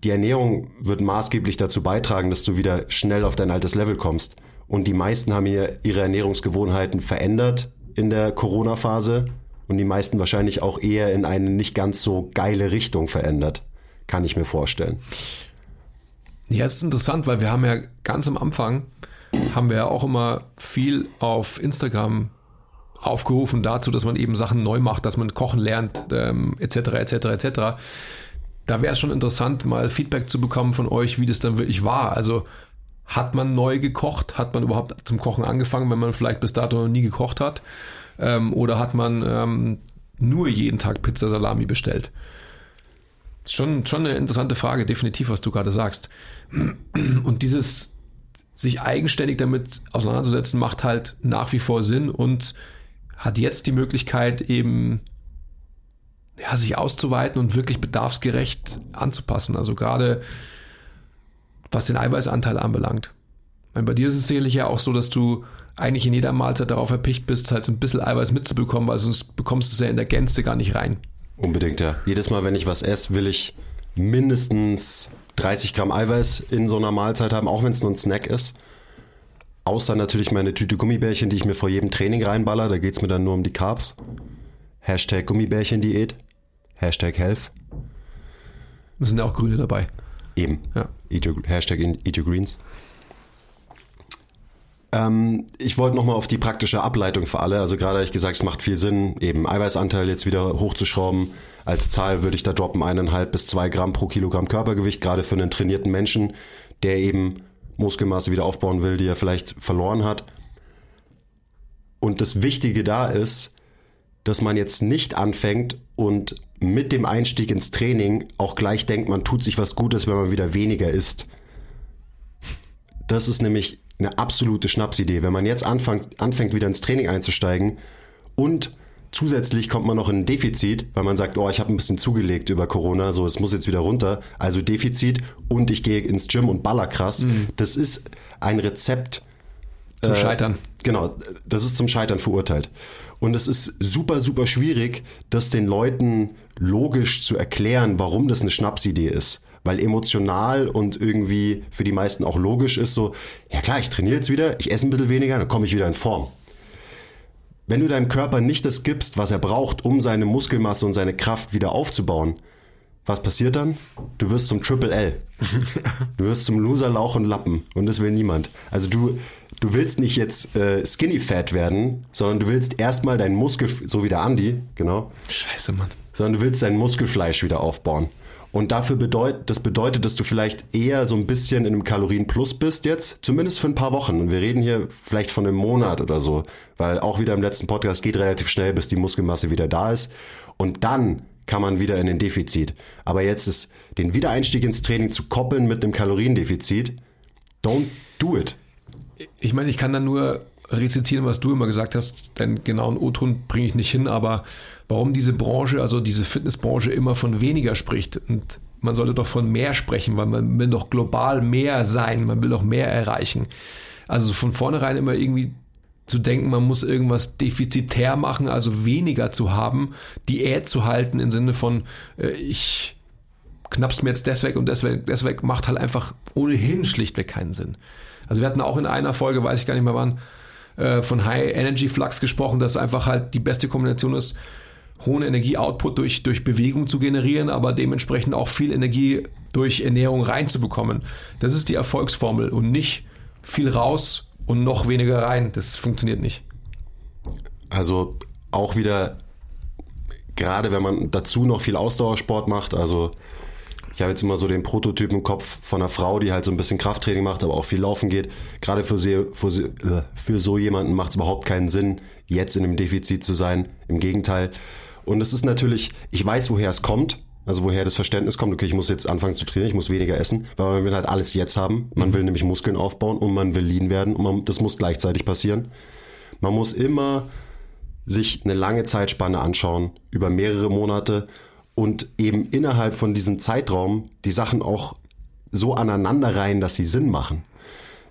die Ernährung wird maßgeblich dazu beitragen, dass du wieder schnell auf dein altes Level kommst. Und die meisten haben ihre Ernährungsgewohnheiten verändert in der Corona-Phase und die meisten wahrscheinlich auch eher in eine nicht ganz so geile Richtung verändert. Kann ich mir vorstellen. Ja, es ist interessant, weil wir haben ja ganz am Anfang haben wir ja auch immer viel auf Instagram aufgerufen dazu, dass man eben Sachen neu macht, dass man kochen lernt, ähm, etc. etc. etc. Da wäre es schon interessant, mal Feedback zu bekommen von euch, wie das dann wirklich war. Also hat man neu gekocht? Hat man überhaupt zum Kochen angefangen, wenn man vielleicht bis dato noch nie gekocht hat? Ähm, oder hat man ähm, nur jeden Tag Pizza Salami bestellt? Schon, schon eine interessante Frage, definitiv, was du gerade sagst. Und dieses sich eigenständig damit auseinanderzusetzen, macht halt nach wie vor Sinn und hat jetzt die Möglichkeit, eben ja, sich auszuweiten und wirklich bedarfsgerecht anzupassen. Also gerade was den Eiweißanteil anbelangt. Meine, bei dir ist es sicherlich ja auch so, dass du eigentlich in jeder Mahlzeit darauf erpicht bist, halt so ein bisschen Eiweiß mitzubekommen, weil sonst bekommst du es ja in der Gänze gar nicht rein. Unbedingt, ja. Jedes Mal, wenn ich was esse, will ich mindestens 30 Gramm Eiweiß in so einer Mahlzeit haben, auch wenn es nur ein Snack ist. Außer natürlich meine Tüte Gummibärchen, die ich mir vor jedem Training reinballer. Da geht es mir dann nur um die Carbs. Hashtag Gummibärchen-Diät. Hashtag Health. Es sind ja auch Grüne dabei. Eben. Ja. Eat your, Hashtag Eat Your Greens. Ähm, ich wollte nochmal auf die praktische Ableitung für alle. Also gerade habe ich gesagt, es macht viel Sinn, eben Eiweißanteil jetzt wieder hochzuschrauben. Als Zahl würde ich da droppen eineinhalb bis zwei Gramm pro Kilogramm Körpergewicht, gerade für einen trainierten Menschen, der eben Muskelmasse wieder aufbauen will, die er vielleicht verloren hat. Und das Wichtige da ist, dass man jetzt nicht anfängt und mit dem Einstieg ins Training auch gleich denkt, man tut sich was Gutes, wenn man wieder weniger isst. Das ist nämlich eine absolute Schnapsidee. Wenn man jetzt anfängt, anfängt wieder ins Training einzusteigen und zusätzlich kommt man noch in ein Defizit, weil man sagt, oh, ich habe ein bisschen zugelegt über Corona, so es muss jetzt wieder runter, also Defizit und ich gehe ins Gym und baller krass. Mhm. Das ist ein Rezept zum äh, Scheitern. Genau, das ist zum Scheitern verurteilt. Und es ist super, super schwierig, das den Leuten logisch zu erklären, warum das eine Schnapsidee ist. Weil emotional und irgendwie für die meisten auch logisch ist so, ja klar, ich trainiere jetzt wieder, ich esse ein bisschen weniger, dann komme ich wieder in Form. Wenn du deinem Körper nicht das gibst, was er braucht, um seine Muskelmasse und seine Kraft wieder aufzubauen, was passiert dann? Du wirst zum Triple L. Du wirst zum Loser, Lauch und Lappen. Und das will niemand. Also du, du willst nicht jetzt äh, Skinny Fat werden, sondern du willst erstmal dein Muskel, so wie der Andi, genau. Scheiße, Mann. Sondern du willst dein Muskelfleisch wieder aufbauen. Und dafür bedeutet, das bedeutet, dass du vielleicht eher so ein bisschen in einem Kalorienplus bist jetzt, zumindest für ein paar Wochen. Und wir reden hier vielleicht von einem Monat oder so, weil auch wieder im letzten Podcast geht relativ schnell, bis die Muskelmasse wieder da ist. Und dann kann man wieder in den Defizit. Aber jetzt ist den Wiedereinstieg ins Training zu koppeln mit einem Kaloriendefizit, don't do it. Ich meine, ich kann da nur rezitieren, was du immer gesagt hast, denn genau einen O-Ton bringe ich nicht hin, aber warum diese Branche, also diese Fitnessbranche immer von weniger spricht und man sollte doch von mehr sprechen, weil man will doch global mehr sein, man will doch mehr erreichen. Also von vornherein immer irgendwie zu denken, man muss irgendwas defizitär machen, also weniger zu haben, Diät zu halten im Sinne von, äh, ich knappst mir jetzt das weg und das weg, das weg, macht halt einfach ohnehin schlichtweg keinen Sinn. Also wir hatten auch in einer Folge, weiß ich gar nicht mehr wann, äh, von High Energy Flux gesprochen, dass einfach halt die beste Kombination ist, hohen Energieoutput durch, durch Bewegung zu generieren, aber dementsprechend auch viel Energie durch Ernährung reinzubekommen. Das ist die Erfolgsformel und nicht viel raus und noch weniger rein. Das funktioniert nicht. Also auch wieder, gerade wenn man dazu noch viel Ausdauersport macht, also ich habe jetzt immer so den Prototyp im Kopf von einer Frau, die halt so ein bisschen Krafttraining macht, aber auch viel laufen geht. Gerade für, sie, für, sie, äh, für so jemanden macht es überhaupt keinen Sinn, jetzt in einem Defizit zu sein. Im Gegenteil. Und es ist natürlich, ich weiß, woher es kommt. Also woher das Verständnis kommt, okay, ich muss jetzt anfangen zu trainieren, ich muss weniger essen, weil man will halt alles jetzt haben. Man will nämlich Muskeln aufbauen und man will lean werden und man, das muss gleichzeitig passieren. Man muss immer sich eine lange Zeitspanne anschauen, über mehrere Monate und eben innerhalb von diesem Zeitraum die Sachen auch so aneinander reihen, dass sie Sinn machen.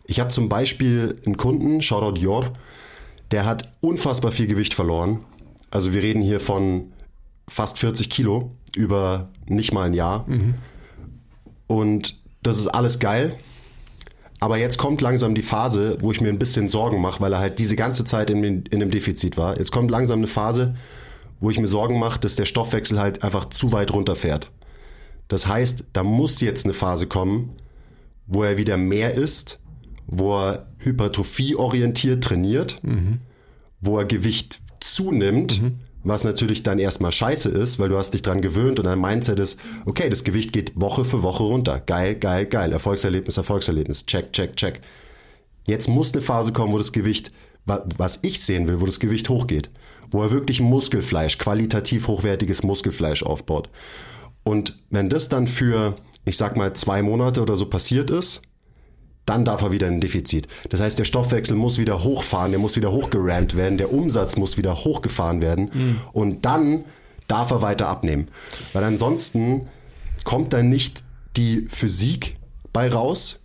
Ich habe zum Beispiel einen Kunden, Shoutout Jor, der hat unfassbar viel Gewicht verloren. Also wir reden hier von fast 40 Kilo über nicht mal ein Jahr. Mhm. Und das ist alles geil. Aber jetzt kommt langsam die Phase, wo ich mir ein bisschen Sorgen mache, weil er halt diese ganze Zeit in, in einem Defizit war. Jetzt kommt langsam eine Phase, wo ich mir Sorgen mache, dass der Stoffwechsel halt einfach zu weit runterfährt. Das heißt, da muss jetzt eine Phase kommen, wo er wieder mehr isst, wo er hypertrophieorientiert trainiert, mhm. wo er Gewicht zunimmt, mhm was natürlich dann erstmal scheiße ist, weil du hast dich dran gewöhnt und dein Mindset ist, okay, das Gewicht geht Woche für Woche runter. Geil, geil, geil. Erfolgserlebnis, Erfolgserlebnis. Check, check, check. Jetzt muss eine Phase kommen, wo das Gewicht, was ich sehen will, wo das Gewicht hochgeht. Wo er wirklich Muskelfleisch, qualitativ hochwertiges Muskelfleisch aufbaut. Und wenn das dann für, ich sag mal, zwei Monate oder so passiert ist, dann darf er wieder in ein Defizit. Das heißt, der Stoffwechsel muss wieder hochfahren, der muss wieder hochgerammt werden, der Umsatz muss wieder hochgefahren werden mhm. und dann darf er weiter abnehmen. Weil ansonsten kommt dann nicht die Physik bei raus,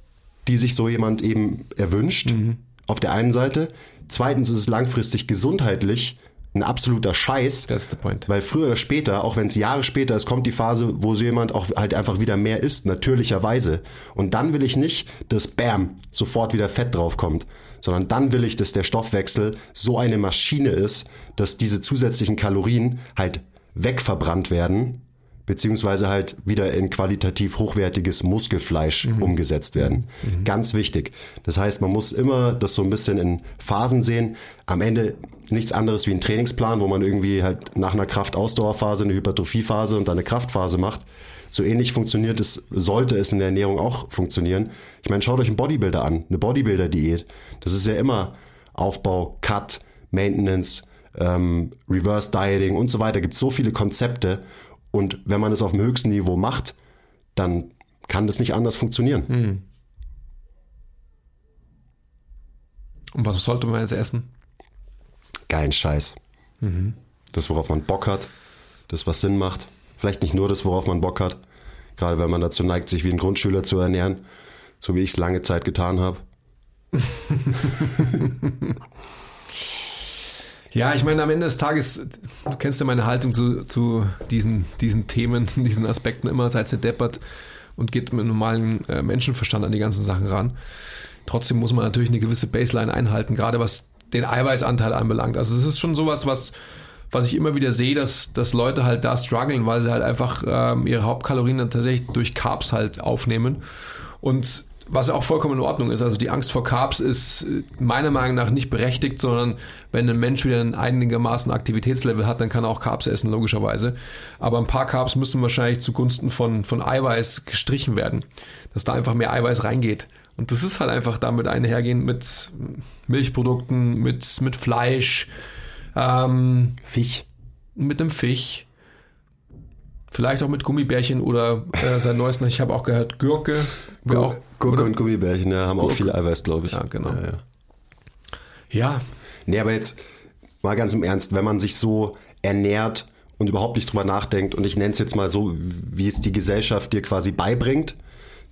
die sich so jemand eben erwünscht, mhm. auf der einen Seite. Zweitens ist es langfristig gesundheitlich ein absoluter Scheiß. That's the point. Weil früher oder später, auch wenn es Jahre später ist, kommt die Phase, wo so jemand auch halt einfach wieder mehr isst, natürlicherweise. Und dann will ich nicht, dass Bam, sofort wieder Fett draufkommt, sondern dann will ich, dass der Stoffwechsel so eine Maschine ist, dass diese zusätzlichen Kalorien halt wegverbrannt werden beziehungsweise halt wieder in qualitativ hochwertiges Muskelfleisch mhm. umgesetzt werden. Mhm. Ganz wichtig. Das heißt, man muss immer das so ein bisschen in Phasen sehen. Am Ende nichts anderes wie ein Trainingsplan, wo man irgendwie halt nach einer Kraft-Ausdauerphase eine Hypertrophiephase und dann eine Kraftphase macht. So ähnlich funktioniert es, sollte es in der Ernährung auch funktionieren. Ich meine, schaut euch einen Bodybuilder an, eine Bodybuilder-Diät. Das ist ja immer Aufbau, Cut, Maintenance, ähm, Reverse Dieting und so weiter. Gibt so viele Konzepte und wenn man es auf dem höchsten Niveau macht, dann kann das nicht anders funktionieren. Hm. Und was sollte man jetzt essen? Geilen Scheiß. Mhm. Das, worauf man Bock hat, das, was Sinn macht. Vielleicht nicht nur das, worauf man Bock hat. Gerade wenn man dazu neigt, sich wie ein Grundschüler zu ernähren, so wie ich es lange Zeit getan habe. Ja, ich meine, am Ende des Tages, du kennst ja meine Haltung zu, zu diesen, diesen Themen, diesen Aspekten immer, seid ihr deppert und geht mit normalen äh, Menschenverstand an die ganzen Sachen ran. Trotzdem muss man natürlich eine gewisse Baseline einhalten, gerade was den Eiweißanteil anbelangt. Also es ist schon sowas, was, was ich immer wieder sehe, dass, dass Leute halt da strugglen, weil sie halt einfach ähm, ihre Hauptkalorien dann tatsächlich durch Carbs halt aufnehmen. Und was auch vollkommen in Ordnung ist. Also die Angst vor Carbs ist äh, meiner Meinung nach nicht berechtigt, sondern wenn ein Mensch wieder ein einigermaßen Aktivitätslevel hat, dann kann er auch Carbs essen, logischerweise. Aber ein paar Carbs müssen wahrscheinlich zugunsten von, von Eiweiß gestrichen werden, dass da einfach mehr Eiweiß reingeht. Und das ist halt einfach damit einhergehend mit Milchprodukten, mit, mit Fleisch, ähm, Fisch. Mit dem Fisch. Vielleicht auch mit Gummibärchen oder äh, sein neuesten, ich habe auch gehört, Gurke. Gur auch, Gurke und Gummibärchen, ja, haben Gurke. auch viel Eiweiß, glaube ich. Ja, genau. Ja, ja. ja. Nee, aber jetzt mal ganz im Ernst, wenn man sich so ernährt und überhaupt nicht drüber nachdenkt und ich nenne es jetzt mal so, wie es die Gesellschaft dir quasi beibringt,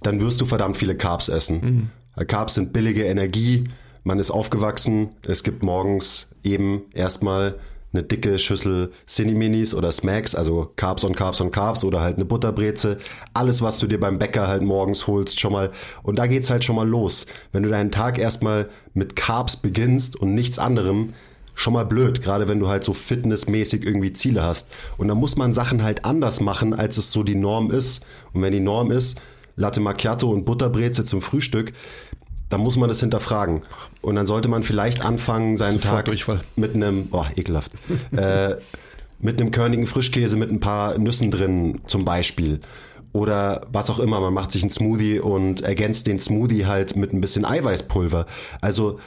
dann wirst du verdammt viele Carbs essen. Mhm. Carbs sind billige Energie, man ist aufgewachsen, es gibt morgens eben erstmal eine dicke Schüssel Cineminis oder Smacks, also Carbs on Carbs on Carbs oder halt eine Butterbreze. Alles, was du dir beim Bäcker halt morgens holst, schon mal. Und da geht's halt schon mal los. Wenn du deinen Tag erstmal mit Carbs beginnst und nichts anderem, schon mal blöd, gerade wenn du halt so fitnessmäßig irgendwie Ziele hast. Und da muss man Sachen halt anders machen, als es so die Norm ist. Und wenn die Norm ist, Latte Macchiato und Butterbreze zum Frühstück, dann muss man das hinterfragen. Und dann sollte man vielleicht anfangen, seinen Sofort Tag Durchfall. mit einem, oh, ekelhaft, äh, mit einem körnigen Frischkäse mit ein paar Nüssen drin zum Beispiel. Oder was auch immer, man macht sich einen Smoothie und ergänzt den Smoothie halt mit ein bisschen Eiweißpulver. Also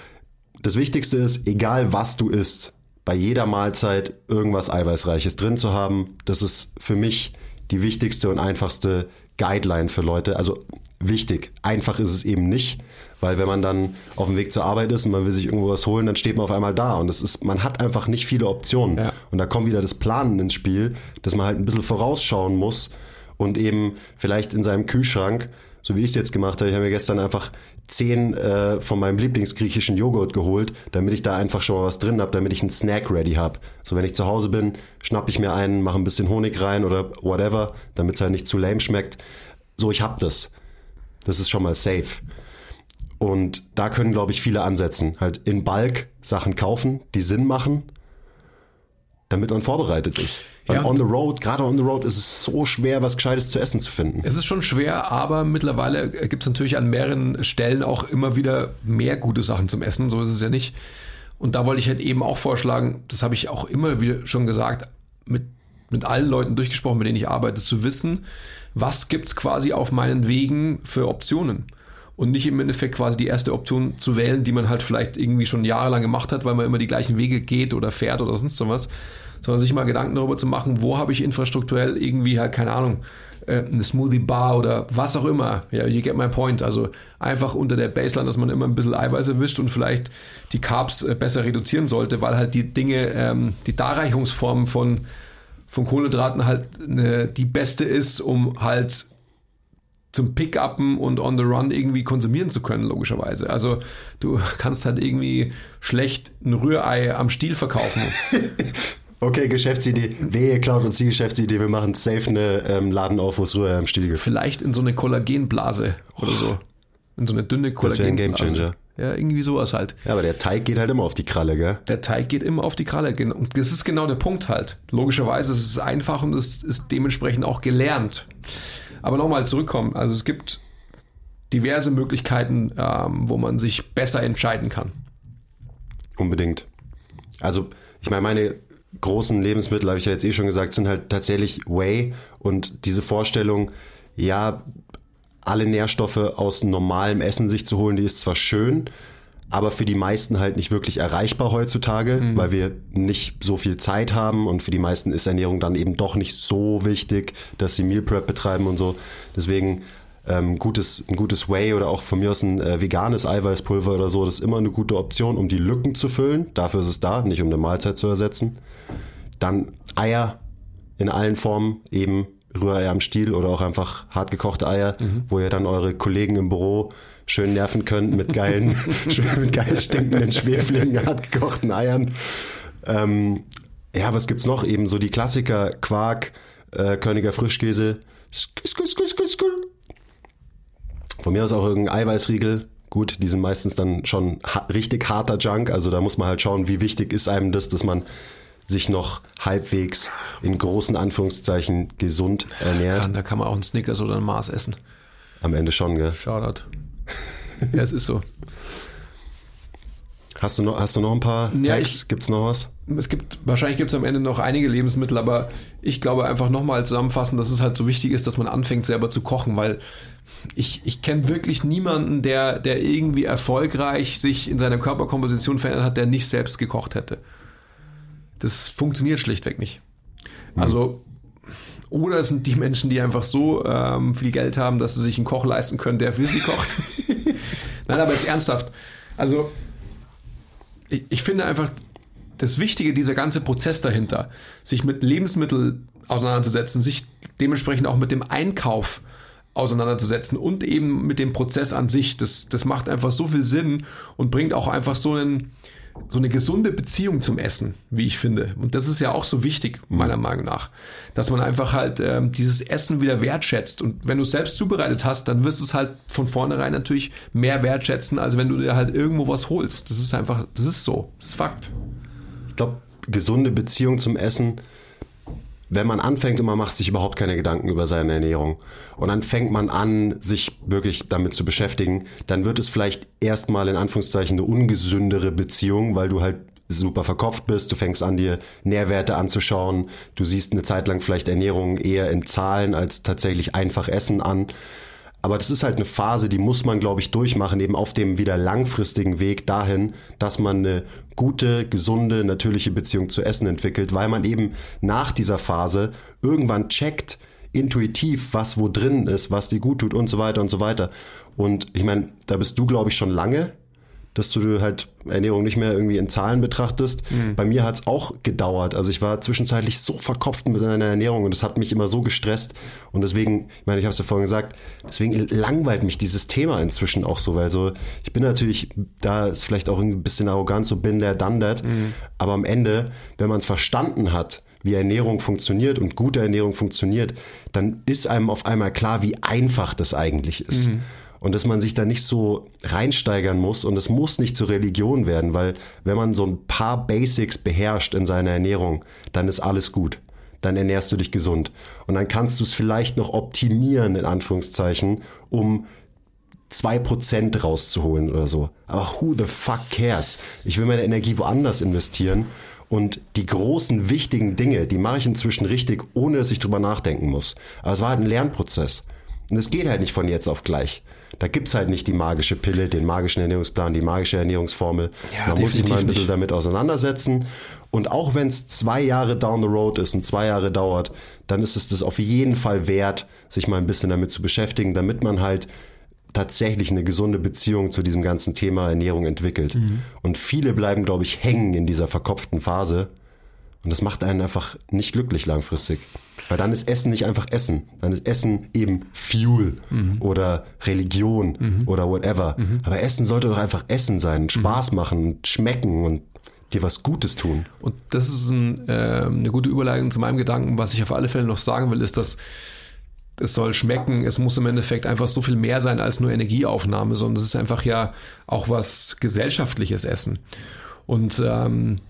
das Wichtigste ist, egal was du isst, bei jeder Mahlzeit irgendwas Eiweißreiches drin zu haben. Das ist für mich die wichtigste und einfachste Guideline für Leute. Also wichtig. Einfach ist es eben nicht, weil wenn man dann auf dem Weg zur Arbeit ist und man will sich irgendwo was holen, dann steht man auf einmal da und es ist, man hat einfach nicht viele Optionen. Ja. Und da kommt wieder das Planen ins Spiel, dass man halt ein bisschen vorausschauen muss und eben vielleicht in seinem Kühlschrank, so wie ich es jetzt gemacht habe, ich habe mir gestern einfach zehn äh, von meinem Lieblingsgriechischen Joghurt geholt, damit ich da einfach schon mal was drin habe, damit ich einen Snack ready habe. So wenn ich zu Hause bin, schnapp ich mir einen, mache ein bisschen Honig rein oder whatever, damit es halt nicht zu lame schmeckt. So, ich hab das. Das ist schon mal safe. Und da können, glaube ich, viele ansetzen. Halt in Bulk Sachen kaufen, die Sinn machen, damit man vorbereitet ist. Weil ja. on the road, gerade on the road, ist es so schwer, was Gescheites zu essen zu finden. Es ist schon schwer, aber mittlerweile gibt es natürlich an mehreren Stellen auch immer wieder mehr gute Sachen zum Essen. So ist es ja nicht. Und da wollte ich halt eben auch vorschlagen, das habe ich auch immer wieder schon gesagt, mit, mit allen Leuten durchgesprochen, mit denen ich arbeite, zu wissen, was gibt es quasi auf meinen Wegen für Optionen. Und nicht im Endeffekt quasi die erste Option zu wählen, die man halt vielleicht irgendwie schon jahrelang gemacht hat, weil man immer die gleichen Wege geht oder fährt oder sonst sowas, sondern sich mal Gedanken darüber zu machen, wo habe ich infrastrukturell irgendwie halt, keine Ahnung, äh, eine Smoothie Bar oder was auch immer. Ja, you get my point. Also einfach unter der Baseline, dass man immer ein bisschen Eiweiß erwischt und vielleicht die Carbs äh, besser reduzieren sollte, weil halt die Dinge, ähm, die Darreichungsform von, von Kohlenhydraten halt die beste ist, um halt zum Pickuppen und on the run irgendwie konsumieren zu können, logischerweise. Also du kannst halt irgendwie schlecht ein Rührei am Stiel verkaufen. Okay, Geschäftsidee. Wehe klaut uns die Geschäftsidee. Wir machen safe eine ähm, Laden auf, wo es Rührei am Stiel gibt. Vielleicht in so eine Kollagenblase oder so. In so eine dünne Kollagenblase. Das wäre ein Gamechanger. Ja, irgendwie sowas halt. Ja, aber der Teig geht halt immer auf die Kralle, gell? Der Teig geht immer auf die Kralle. Und das ist genau der Punkt halt. Logischerweise ist es einfach und es ist dementsprechend auch gelernt. Aber nochmal zurückkommen. Also es gibt diverse Möglichkeiten, ähm, wo man sich besser entscheiden kann. Unbedingt. Also, ich meine, meine großen Lebensmittel, habe ich ja jetzt eh schon gesagt, sind halt tatsächlich Whey und diese Vorstellung, ja, alle Nährstoffe aus normalem Essen sich zu holen, die ist zwar schön, aber für die meisten halt nicht wirklich erreichbar heutzutage, mhm. weil wir nicht so viel Zeit haben und für die meisten ist Ernährung dann eben doch nicht so wichtig, dass sie Meal Prep betreiben und so. Deswegen ähm, gutes, ein gutes Whey oder auch von mir aus ein äh, veganes Eiweißpulver oder so, das ist immer eine gute Option, um die Lücken zu füllen. Dafür ist es da, nicht um eine Mahlzeit zu ersetzen. Dann Eier in allen Formen, eben Rührei am Stiel oder auch einfach hart gekochte Eier, mhm. wo ihr dann eure Kollegen im Büro schön nerven könnt mit geilen, mit geil stinkenden, schwefligen, hart gekochten Eiern. Ähm, ja, was gibt's noch? Eben so die Klassiker, Quark, äh, Körniger Frischkäse. Von mir aus auch irgendein Eiweißriegel. Gut, die sind meistens dann schon ha richtig harter Junk. Also da muss man halt schauen, wie wichtig ist einem das, dass man sich noch halbwegs in großen Anführungszeichen gesund ernährt. Ja, da kann man auch einen Snickers oder ein Mars essen. Am Ende schon, gell? Shoutout. ja, es ist so. Hast du noch, hast du noch ein paar ja, Hacks? Gibt es noch was? Es gibt, wahrscheinlich gibt es am Ende noch einige Lebensmittel, aber ich glaube einfach nochmal zusammenfassen, dass es halt so wichtig ist, dass man anfängt selber zu kochen, weil ich, ich kenne wirklich niemanden, der, der irgendwie erfolgreich sich in seiner Körperkomposition verändert hat, der nicht selbst gekocht hätte. Das funktioniert schlichtweg nicht. Mhm. Also, oder es sind die Menschen, die einfach so ähm, viel Geld haben, dass sie sich einen Koch leisten können, der für sie kocht. Nein, aber jetzt ernsthaft. Also, ich, ich finde einfach, das Wichtige, dieser ganze Prozess dahinter, sich mit Lebensmitteln auseinanderzusetzen, sich dementsprechend auch mit dem Einkauf auseinanderzusetzen und eben mit dem Prozess an sich, das, das macht einfach so viel Sinn und bringt auch einfach so einen, so eine gesunde Beziehung zum Essen, wie ich finde. Und das ist ja auch so wichtig, meiner Meinung nach, dass man einfach halt ähm, dieses Essen wieder wertschätzt. Und wenn du es selbst zubereitet hast, dann wirst du es halt von vornherein natürlich mehr wertschätzen, als wenn du dir halt irgendwo was holst. Das ist einfach, das ist so, das ist Fakt. Ich glaube, gesunde Beziehung zum Essen wenn man anfängt und man macht sich überhaupt keine Gedanken über seine Ernährung und dann fängt man an, sich wirklich damit zu beschäftigen, dann wird es vielleicht erstmal in Anführungszeichen eine ungesündere Beziehung, weil du halt super verkopft bist, du fängst an, dir Nährwerte anzuschauen, du siehst eine Zeit lang vielleicht Ernährung eher in Zahlen als tatsächlich einfach Essen an. Aber das ist halt eine Phase, die muss man, glaube ich, durchmachen, eben auf dem wieder langfristigen Weg dahin, dass man eine gute, gesunde, natürliche Beziehung zu Essen entwickelt, weil man eben nach dieser Phase irgendwann checkt, intuitiv, was wo drin ist, was dir gut tut und so weiter und so weiter. Und ich meine, da bist du, glaube ich, schon lange dass du halt Ernährung nicht mehr irgendwie in Zahlen betrachtest. Mhm. Bei mir hat es auch gedauert. Also ich war zwischenzeitlich so verkopft mit meiner Ernährung und das hat mich immer so gestresst. Und deswegen, ich meine, ich habe es ja vorhin gesagt, deswegen langweilt mich dieses Thema inzwischen auch so, weil so, ich bin natürlich, da ist vielleicht auch ein bisschen arrogant, so bin der, done that. Mhm. Aber am Ende, wenn man es verstanden hat, wie Ernährung funktioniert und gute Ernährung funktioniert, dann ist einem auf einmal klar, wie einfach das eigentlich ist. Mhm und dass man sich da nicht so reinsteigern muss und es muss nicht zur Religion werden, weil wenn man so ein paar Basics beherrscht in seiner Ernährung, dann ist alles gut. Dann ernährst du dich gesund. Und dann kannst du es vielleicht noch optimieren, in Anführungszeichen, um zwei Prozent rauszuholen oder so. Aber who the fuck cares? Ich will meine Energie woanders investieren. Und die großen, wichtigen Dinge, die mache ich inzwischen richtig, ohne dass ich drüber nachdenken muss. Aber es war halt ein Lernprozess. Und es geht halt nicht von jetzt auf gleich. Da gibt's halt nicht die magische Pille, den magischen Ernährungsplan, die magische Ernährungsformel. Ja, Man muss sich mal ein bisschen nicht. damit auseinandersetzen. Und auch wenn es zwei Jahre down the road ist und zwei Jahre dauert, dann ist es das auf jeden Fall wert, sich mal ein bisschen damit zu beschäftigen, damit man halt tatsächlich eine gesunde Beziehung zu diesem ganzen Thema Ernährung entwickelt. Mhm. Und viele bleiben, glaube ich, hängen in dieser verkopften Phase. Und das macht einen einfach nicht glücklich langfristig. Weil dann ist Essen nicht einfach Essen. Dann ist Essen eben Fuel mhm. oder Religion mhm. oder whatever. Mhm. Aber Essen sollte doch einfach Essen sein, Spaß machen und schmecken und dir was Gutes tun. Und das ist ein, äh, eine gute Überleitung zu meinem Gedanken. Was ich auf alle Fälle noch sagen will, ist, dass es soll schmecken, es muss im Endeffekt einfach so viel mehr sein als nur Energieaufnahme, sondern es ist einfach ja auch was gesellschaftliches Essen. Und ähm,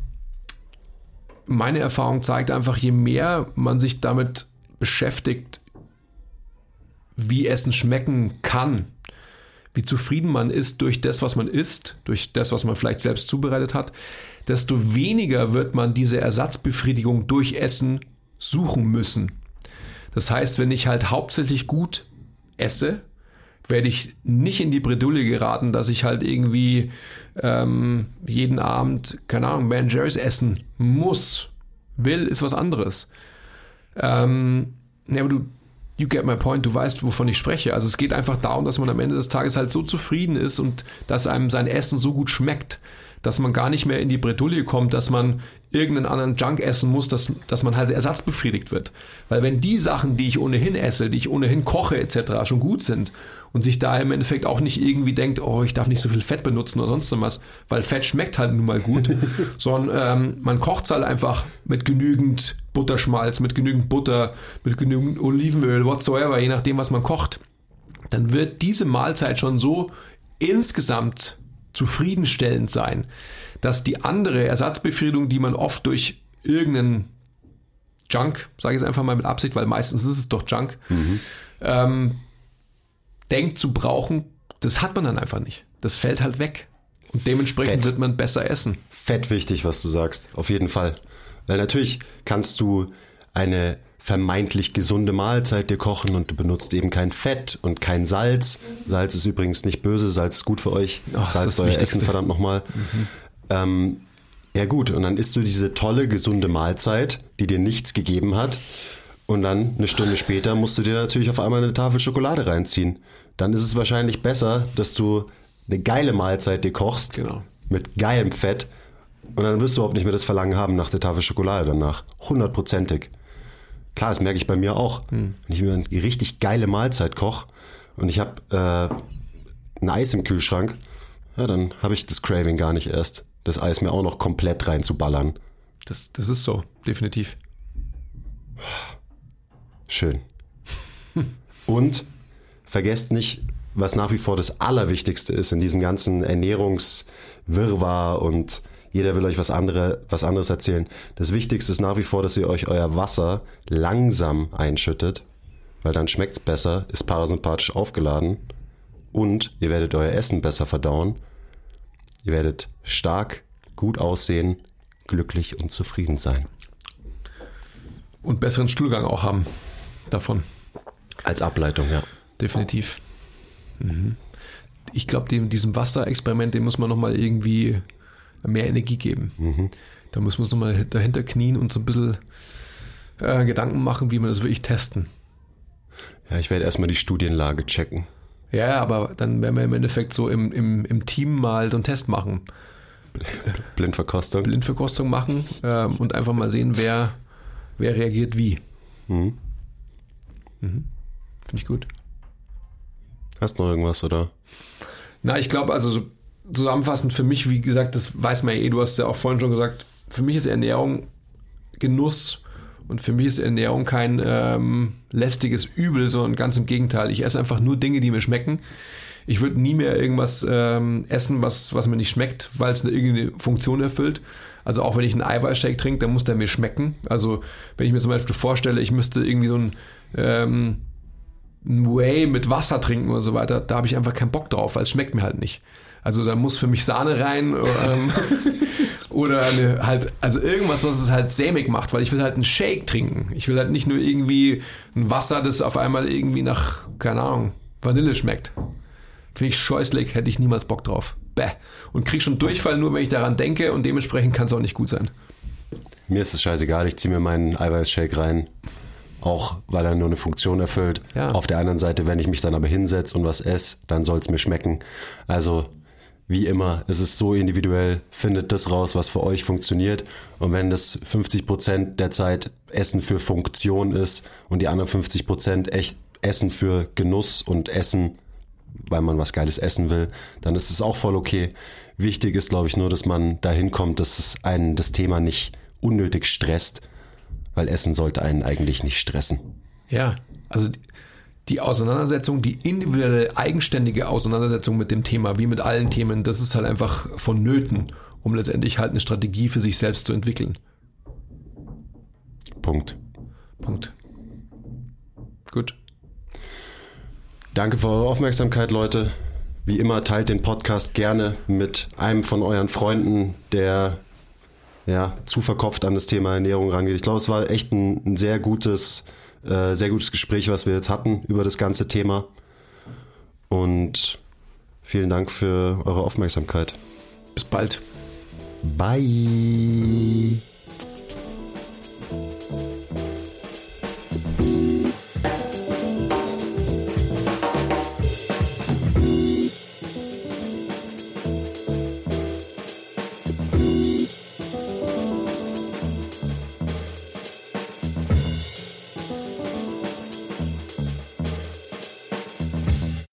meine Erfahrung zeigt einfach, je mehr man sich damit beschäftigt, wie Essen schmecken kann, wie zufrieden man ist durch das, was man isst, durch das, was man vielleicht selbst zubereitet hat, desto weniger wird man diese Ersatzbefriedigung durch Essen suchen müssen. Das heißt, wenn ich halt hauptsächlich gut esse, werde ich nicht in die Bredouille geraten, dass ich halt irgendwie ähm, jeden Abend, keine Ahnung, Ben Jerry's essen muss. Will ist was anderes. Ähm, ja, aber du, you get my point, du weißt, wovon ich spreche. Also es geht einfach darum, dass man am Ende des Tages halt so zufrieden ist und dass einem sein Essen so gut schmeckt, dass man gar nicht mehr in die Bredouille kommt, dass man irgendeinen anderen Junk essen muss, dass, dass man halt ersatzbefriedigt wird. Weil wenn die Sachen, die ich ohnehin esse, die ich ohnehin koche etc. schon gut sind und sich da im Endeffekt auch nicht irgendwie denkt, oh, ich darf nicht so viel Fett benutzen oder sonst was, weil Fett schmeckt halt nun mal gut, sondern ähm, man kocht halt einfach mit genügend Butterschmalz, mit genügend Butter, mit genügend Olivenöl, whatsoever, je nachdem, was man kocht, dann wird diese Mahlzeit schon so insgesamt zufriedenstellend sein, dass die andere Ersatzbefriedigung, die man oft durch irgendeinen Junk, sage ich es einfach mal mit Absicht, weil meistens ist es doch Junk, mhm. ähm, denkt zu brauchen, das hat man dann einfach nicht. Das fällt halt weg. Und dementsprechend Fett. wird man besser essen. Fett wichtig, was du sagst. Auf jeden Fall. Weil natürlich kannst du eine vermeintlich gesunde Mahlzeit dir kochen und du benutzt eben kein Fett und kein Salz. Salz ist übrigens nicht böse, Salz ist gut für euch. Ach, Salz euer Essen, verdammt nochmal. Mhm. Ähm, ja gut, und dann isst du diese tolle, gesunde Mahlzeit, die dir nichts gegeben hat. Und dann eine Stunde später musst du dir natürlich auf einmal eine Tafel Schokolade reinziehen. Dann ist es wahrscheinlich besser, dass du eine geile Mahlzeit dir kochst. Genau. Mit geilem Fett Und dann wirst du überhaupt nicht mehr das Verlangen haben nach der Tafel Schokolade danach. Hundertprozentig. Klar, das merke ich bei mir auch. Wenn ich mir eine richtig geile Mahlzeit koche und ich habe äh, ein Eis im Kühlschrank, ja, dann habe ich das Craving gar nicht erst, das Eis mir auch noch komplett reinzuballern. Das, das ist so, definitiv. Schön. Und vergesst nicht, was nach wie vor das Allerwichtigste ist in diesem ganzen Ernährungswirrwarr und jeder will euch was, andere, was anderes erzählen. Das Wichtigste ist nach wie vor, dass ihr euch euer Wasser langsam einschüttet, weil dann schmeckt es besser, ist parasympathisch aufgeladen und ihr werdet euer Essen besser verdauen. Ihr werdet stark, gut aussehen, glücklich und zufrieden sein. Und besseren Stuhlgang auch haben davon. Als Ableitung, ja. Definitiv. Mhm. Ich glaube, diesem Wasserexperiment, dem muss man nochmal irgendwie mehr Energie geben. Mhm. Da müssen wir uns nochmal dahinter knien und so ein bisschen äh, Gedanken machen, wie wir das wirklich testen. Ja, ich werde erstmal die Studienlage checken. Ja, aber dann werden wir im Endeffekt so im, im, im Team mal so einen Test machen. Blindverkostung. Blindverkostung machen ähm, und einfach mal sehen, wer, wer reagiert wie. Mhm. Mhm. Finde ich gut. Hast du noch irgendwas, oder? Na, ich glaube, also so zusammenfassend für mich, wie gesagt, das weiß man ja eh, du hast ja auch vorhin schon gesagt, für mich ist Ernährung Genuss und für mich ist Ernährung kein ähm, lästiges Übel, sondern ganz im Gegenteil. Ich esse einfach nur Dinge, die mir schmecken. Ich würde nie mehr irgendwas ähm, essen, was, was mir nicht schmeckt, weil es eine irgendeine Funktion erfüllt. Also auch wenn ich einen Eiweißshake trinke, dann muss der mir schmecken. Also wenn ich mir zum Beispiel vorstelle, ich müsste irgendwie so ein ähm, ein Whey mit Wasser trinken oder so weiter, da habe ich einfach keinen Bock drauf, weil es schmeckt mir halt nicht. Also da muss für mich Sahne rein ähm, oder eine, halt, also irgendwas, was es halt sämig macht, weil ich will halt einen Shake trinken. Ich will halt nicht nur irgendwie ein Wasser, das auf einmal irgendwie nach, keine Ahnung, Vanille schmeckt. Finde ich scheußlich, hätte ich niemals Bock drauf. Bäh. Und krieg schon Durchfall nur, wenn ich daran denke und dementsprechend kann es auch nicht gut sein. Mir ist es scheißegal, ich ziehe mir meinen Eiweißshake rein auch weil er nur eine Funktion erfüllt. Ja. Auf der anderen Seite, wenn ich mich dann aber hinsetze und was esse, dann soll es mir schmecken. Also wie immer, es ist so individuell, findet das raus, was für euch funktioniert. Und wenn das 50 Prozent der Zeit Essen für Funktion ist und die anderen 50 Prozent echt Essen für Genuss und Essen, weil man was Geiles essen will, dann ist es auch voll okay. Wichtig ist, glaube ich, nur, dass man dahin kommt, dass es einen das Thema nicht unnötig stresst, weil Essen sollte einen eigentlich nicht stressen. Ja, also die Auseinandersetzung, die individuelle, eigenständige Auseinandersetzung mit dem Thema, wie mit allen Themen, das ist halt einfach vonnöten, um letztendlich halt eine Strategie für sich selbst zu entwickeln. Punkt. Punkt. Gut. Danke für eure Aufmerksamkeit, Leute. Wie immer, teilt den Podcast gerne mit einem von euren Freunden, der ja, zu verkopft an das Thema Ernährung rangeht. Ich glaube, es war echt ein, ein sehr gutes, äh, sehr gutes Gespräch, was wir jetzt hatten über das ganze Thema. Und vielen Dank für eure Aufmerksamkeit. Bis bald. Bye.